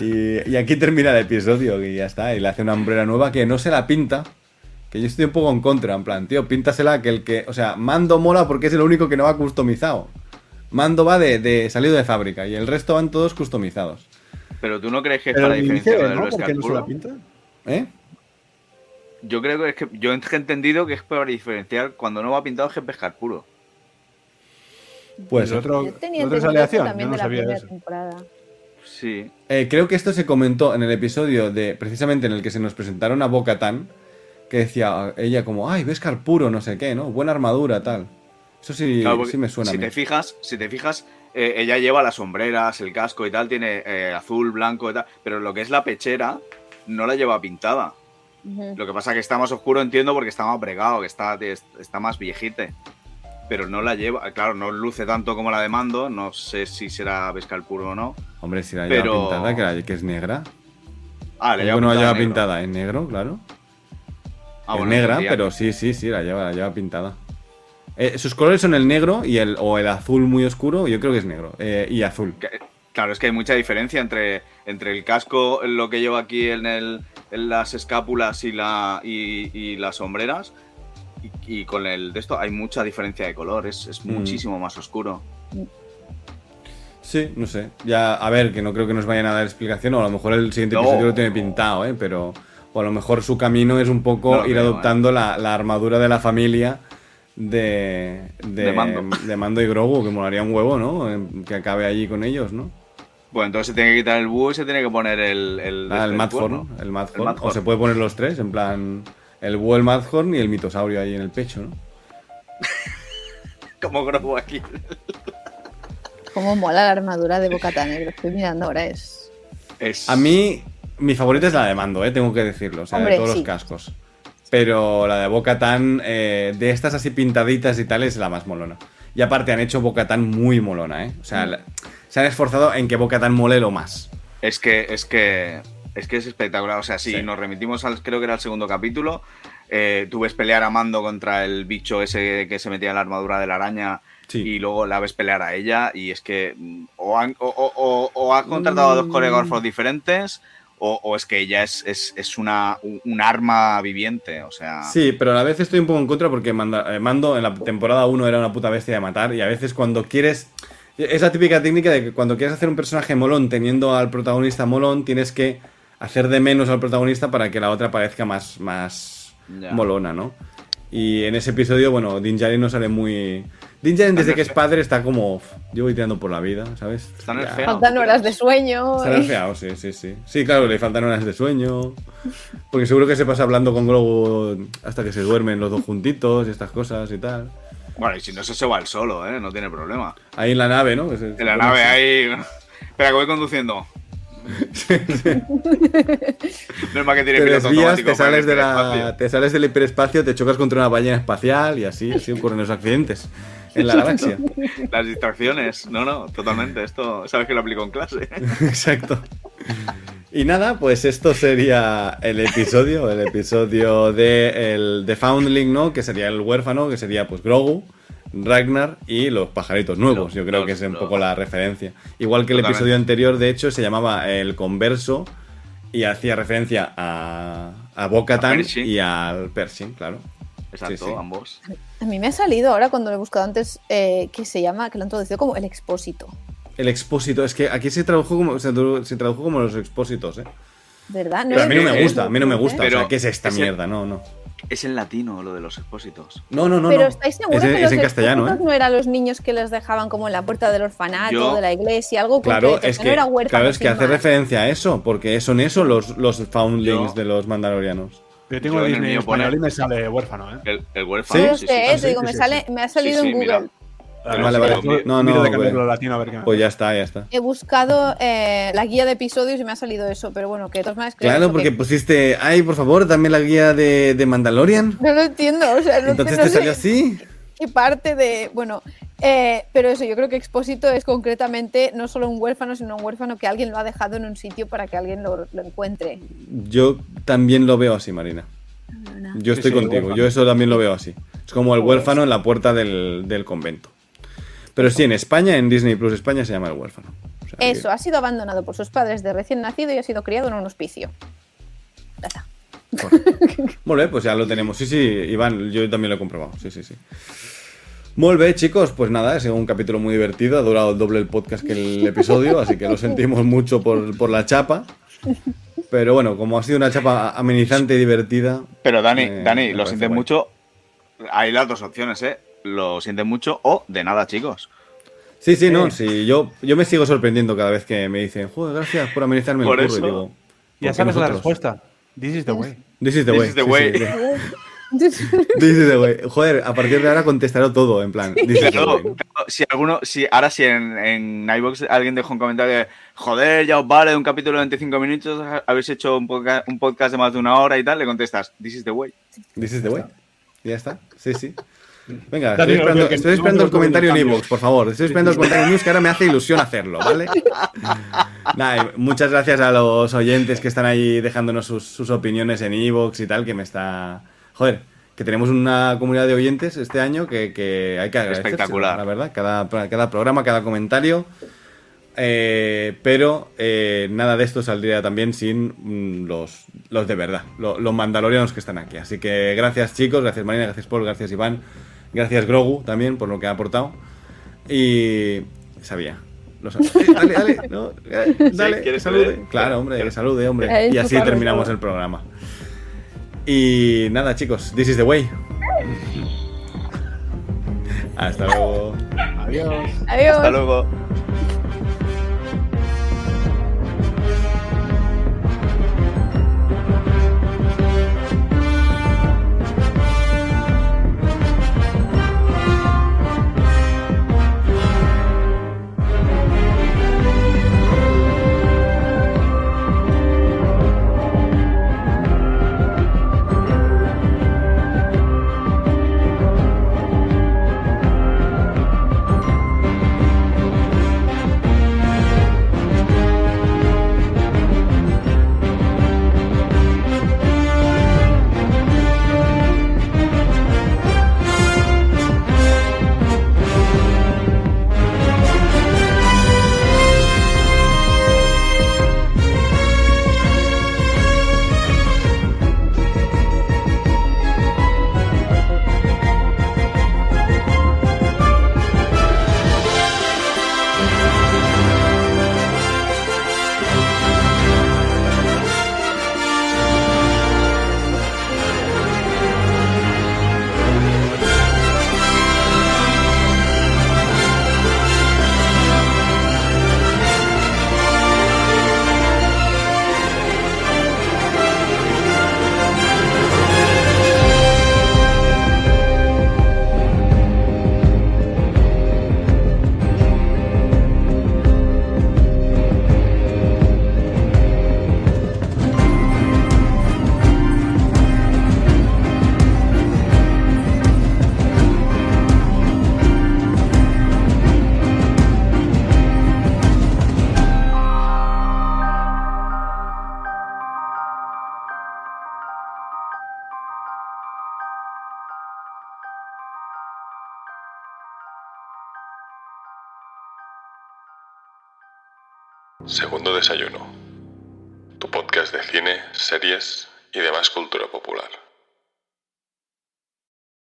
Y, y aquí termina el episodio y ya está. Y le hace una hombrera nueva que no se la pinta. Que yo estoy un poco en contra, en plan, tío, píntasela que el que. O sea, Mando mola porque es el único que no va customizado. Mando va de, de salido de fábrica y el resto van todos customizados. Pero tú no crees que es para el diferenciarlo del ¿no? ¿Por qué Beskar no se la puro? pinta? ¿Eh? Yo creo que es que yo he entendido que es para diferenciar cuando no va pintado es que es pescar puro. Pues otro, entendido aleación, yo no de la sabía primera eso. temporada. Sí. Eh, creo que esto se comentó en el episodio de precisamente en el que se nos presentaron a Bo-Katan, que decía ella como, ay, Beskar puro, no sé qué, ¿no? Buena armadura, tal. Eso sí, Claro, sí me suena Si a mí. te fijas, si te fijas, eh, ella lleva las sombreras, el casco y tal, tiene eh, azul, blanco y tal, pero lo que es la pechera no la lleva pintada. Lo que pasa que está más oscuro, entiendo, porque está más bregado, que está, está más viejite. Pero no la lleva, claro, no luce tanto como la de mando, no sé si será Beskar puro o no. Hombre, si la Pero- lleva pintada, que, la- que es negra. Ah, le ¿Cómo no la lleva negro. pintada? En negro, claro. Ah, es bueno, negra, pero sí, sí, sí, la lleva, la lleva pintada. Eh, sus colores son el negro y el, o el azul muy oscuro, yo creo que es negro. eh, y azul. Claro, es que hay mucha diferencia entre, entre el casco, lo que lleva aquí en, el, en las escápulas y, la, y, y las sombreras, y, y con el de esto hay mucha diferencia de color, es, es Mm. muchísimo más oscuro. Sí, no sé. Ya, a ver, que no creo que nos vayan a dar explicación, o a lo mejor el siguiente No. episodio lo tiene pintado, ¿eh? Pero. O a lo mejor su camino es un poco No ir creo, adoptando la, la armadura de la familia de. De, De Mando. de Mando y Grogu, que molaría un huevo, ¿no? Que acabe allí con ellos, ¿no? Bueno, entonces se tiene que quitar el búho y se tiene que poner el... El, Ah, el este, Madhorn, el Madhorn. O se puede poner los tres, en plan. El búho, el Madhorn y el mitosaurio ahí en el pecho, ¿no? Como Grogu aquí. Cómo mola la armadura de Bocatán, lo estoy mirando ahora, es... Es... A mí, mi favorita es la de mando, ¿eh? tengo que decirlo, o sea, Hombre, de todos sí. los cascos. Pero la de Bocatan, eh, de estas así pintaditas y tal, es la más molona. Y aparte han hecho Bocatan muy molona, ¿eh? O sea, Mm. se han esforzado en que Bocatan mole lo más. Es que, es que Es que es espectacular. O sea, si Sí. nos remitimos al, creo que era el segundo capítulo, eh, tú ves pelear a Mando contra el bicho ese que se metía en la armadura de la araña Sí. y luego la ves pelear a ella y es que mm, o, han, o, o- o- o has contratado a dos Mm. coreógrafos diferentes o, o es que ella es, es, es una, un, arma viviente. O sea, Sí, pero a la vez estoy un poco en contra porque Manda- eh, Mando en la temporada 1 era una puta bestia de matar y a veces cuando quieres... Es la típica técnica de que cuando quieres hacer un personaje molón teniendo al protagonista molón, tienes que hacer de menos al protagonista para que la otra parezca más, más molona, ¿no? Y en ese episodio, bueno, Din Djarin no sale muy... Din Djarin desde que es padre está como... "Uf, Yo voy tirando por la vida, ¿sabes? Está Ya. nerfeado. Faltan horas de sueño. Está nerfeado, sí, sí, sí. Sí, claro, le faltan horas de sueño. Porque seguro que se pasa hablando con Grogu hasta que se duermen los dos juntitos y estas cosas y tal. Bueno, y si no, eso se va el solo, ¿eh? No tiene problema. Ahí en la nave, ¿no? En la nave ahí... Espera, que voy conduciendo. no es más que tiene Te desvías, te sales, de la, te sales del hiperespacio, te chocas contra una ballena espacial y así, así ocurren los accidentes en la galaxia. Las distracciones. No, no, totalmente. Esto sabes que lo aplico en clase. Exacto. Y nada, pues esto sería el episodio, el episodio de el de Foundling, ¿no? Que sería el huérfano, que sería pues Grogu, Ragnar y los pajaritos nuevos. Yo creo que es un poco la referencia. Igual que el Totalmente. episodio anterior, de hecho, se llamaba El Converso y hacía referencia a, a Bo-Katan y al Pershing, claro. Exacto, Sí, sí. ambos. A mí me ha salido ahora cuando lo he buscado antes eh, que se llama, que lo han traducido como el expósito. El expósito, es que aquí se tradujo como, se, tradu- se tradujo como los expósitos, ¿eh? ¿Verdad? Pero a mí no me gusta, a mí no me gusta. Pero o sea, ¿qué es esta mierda? No, no. Es en latino lo de los expósitos. No, no, no. Pero no. ¿estáis seguros es, en- que es los en castellano, ¿eh? no eran los niños que les dejaban como en la puerta del orfanato, Yo- de la iglesia, algo Claro, concreto, es no que, era huérfano claro, es que hace más. referencia a eso, porque son eso los, los foundlings Yo- de los mandalorianos. Yo tengo Yo en el Disney pone- español y me sale huérfano, ¿eh? El, el huérfano. Sí, sí, te sí, digo, sí, me, sí, sale, sí. me ha salido Sí, sí, en mira. Google. Vale, vale, vale. miro- No, no, de pues- cambiarlo a latino a ver qué me Pues ya está, ya está. He buscado eh, la guía de episodios y me ha salido eso, pero bueno, que de todas maneras Claro, porque que- pusiste, ay, por favor, dame la guía de, de Mandalorian. No lo entiendo, o sea, no, Entonces no te sé salió así. Qué parte de... Bueno, eh, pero eso, yo creo que expósito es concretamente no solo un huérfano, sino un huérfano que alguien lo ha dejado en un sitio para que alguien lo, lo encuentre. Yo también lo veo así, Marina. Yo estoy sí, contigo, yo eso también lo veo así. Es como el huérfano en la puerta del, del convento. Pero sí, en España, en Disney Plus España se llama el huérfano. O sea que- Eso, ha sido abandonado por sus padres de recién nacido y ha sido criado en un hospicio. Ya está. Molt bé, pues ya lo tenemos. Sí, sí, Iván, yo también lo he comprobado. Sí, sí, sí. Molt bé, chicos, pues nada, ha sido un capítulo muy divertido. Ha durado el doble el podcast que el episodio, así que lo sentimos mucho por, por la chapa. Pero bueno, como ha sido una chapa amenizante y divertida. Pero Dani, eh, Dani, lo sientes guay. mucho. Hay las dos opciones, ¿eh? Lo sientes mucho o de nada, chicos. Sí, sí, no, sí. Yo, yo me sigo sorprendiendo cada vez que me dicen, joder, gracias por amenizarme Por el curro. eso. Y digo, Ya ¿por qué sabes la respuesta. This is the way. This is the This way. is the sí, way. sí, sí. This is the way. Joder, a partir de ahora contestaré todo, en plan. This is the Claro, way, ¿no? claro, si alguno, si ahora si en, en iVoox alguien dejó un comentario de joder, ya os vale de un capítulo de 25 minutos, habéis hecho un podcast, un podcast de más de una hora y tal, le contestas, this is the way. This is the way. Ya está. Sí, sí. Venga, estoy esperando, estoy esperando el comentario en iVoox, por favor. Estoy esperando el comentario en iVoox que ahora me hace ilusión hacerlo, ¿vale? Nada, muchas gracias a los oyentes que están ahí dejándonos sus, sus opiniones en iVoox y tal, que me está... Joder, que tenemos una comunidad de oyentes este año que, que hay que agradecer. Espectacular. La verdad, cada, cada programa, cada comentario. Eh, pero eh, nada de esto saldría también sin mm, los, los de verdad, lo- los mandalorianos que están aquí. Así que gracias chicos, gracias Marina, gracias Paul, gracias Iván, gracias Grogu también por lo que ha aportado. Y sabía. Lo sabía. Eh, dale, dale, no, eh, dale, ¿quieres salude. saber? Claro, hombre, que salude, hombre. Eh, Y así terminamos el programa. Y nada, chicos, this is the way. Hasta luego. Adiós. Adiós. Hasta luego.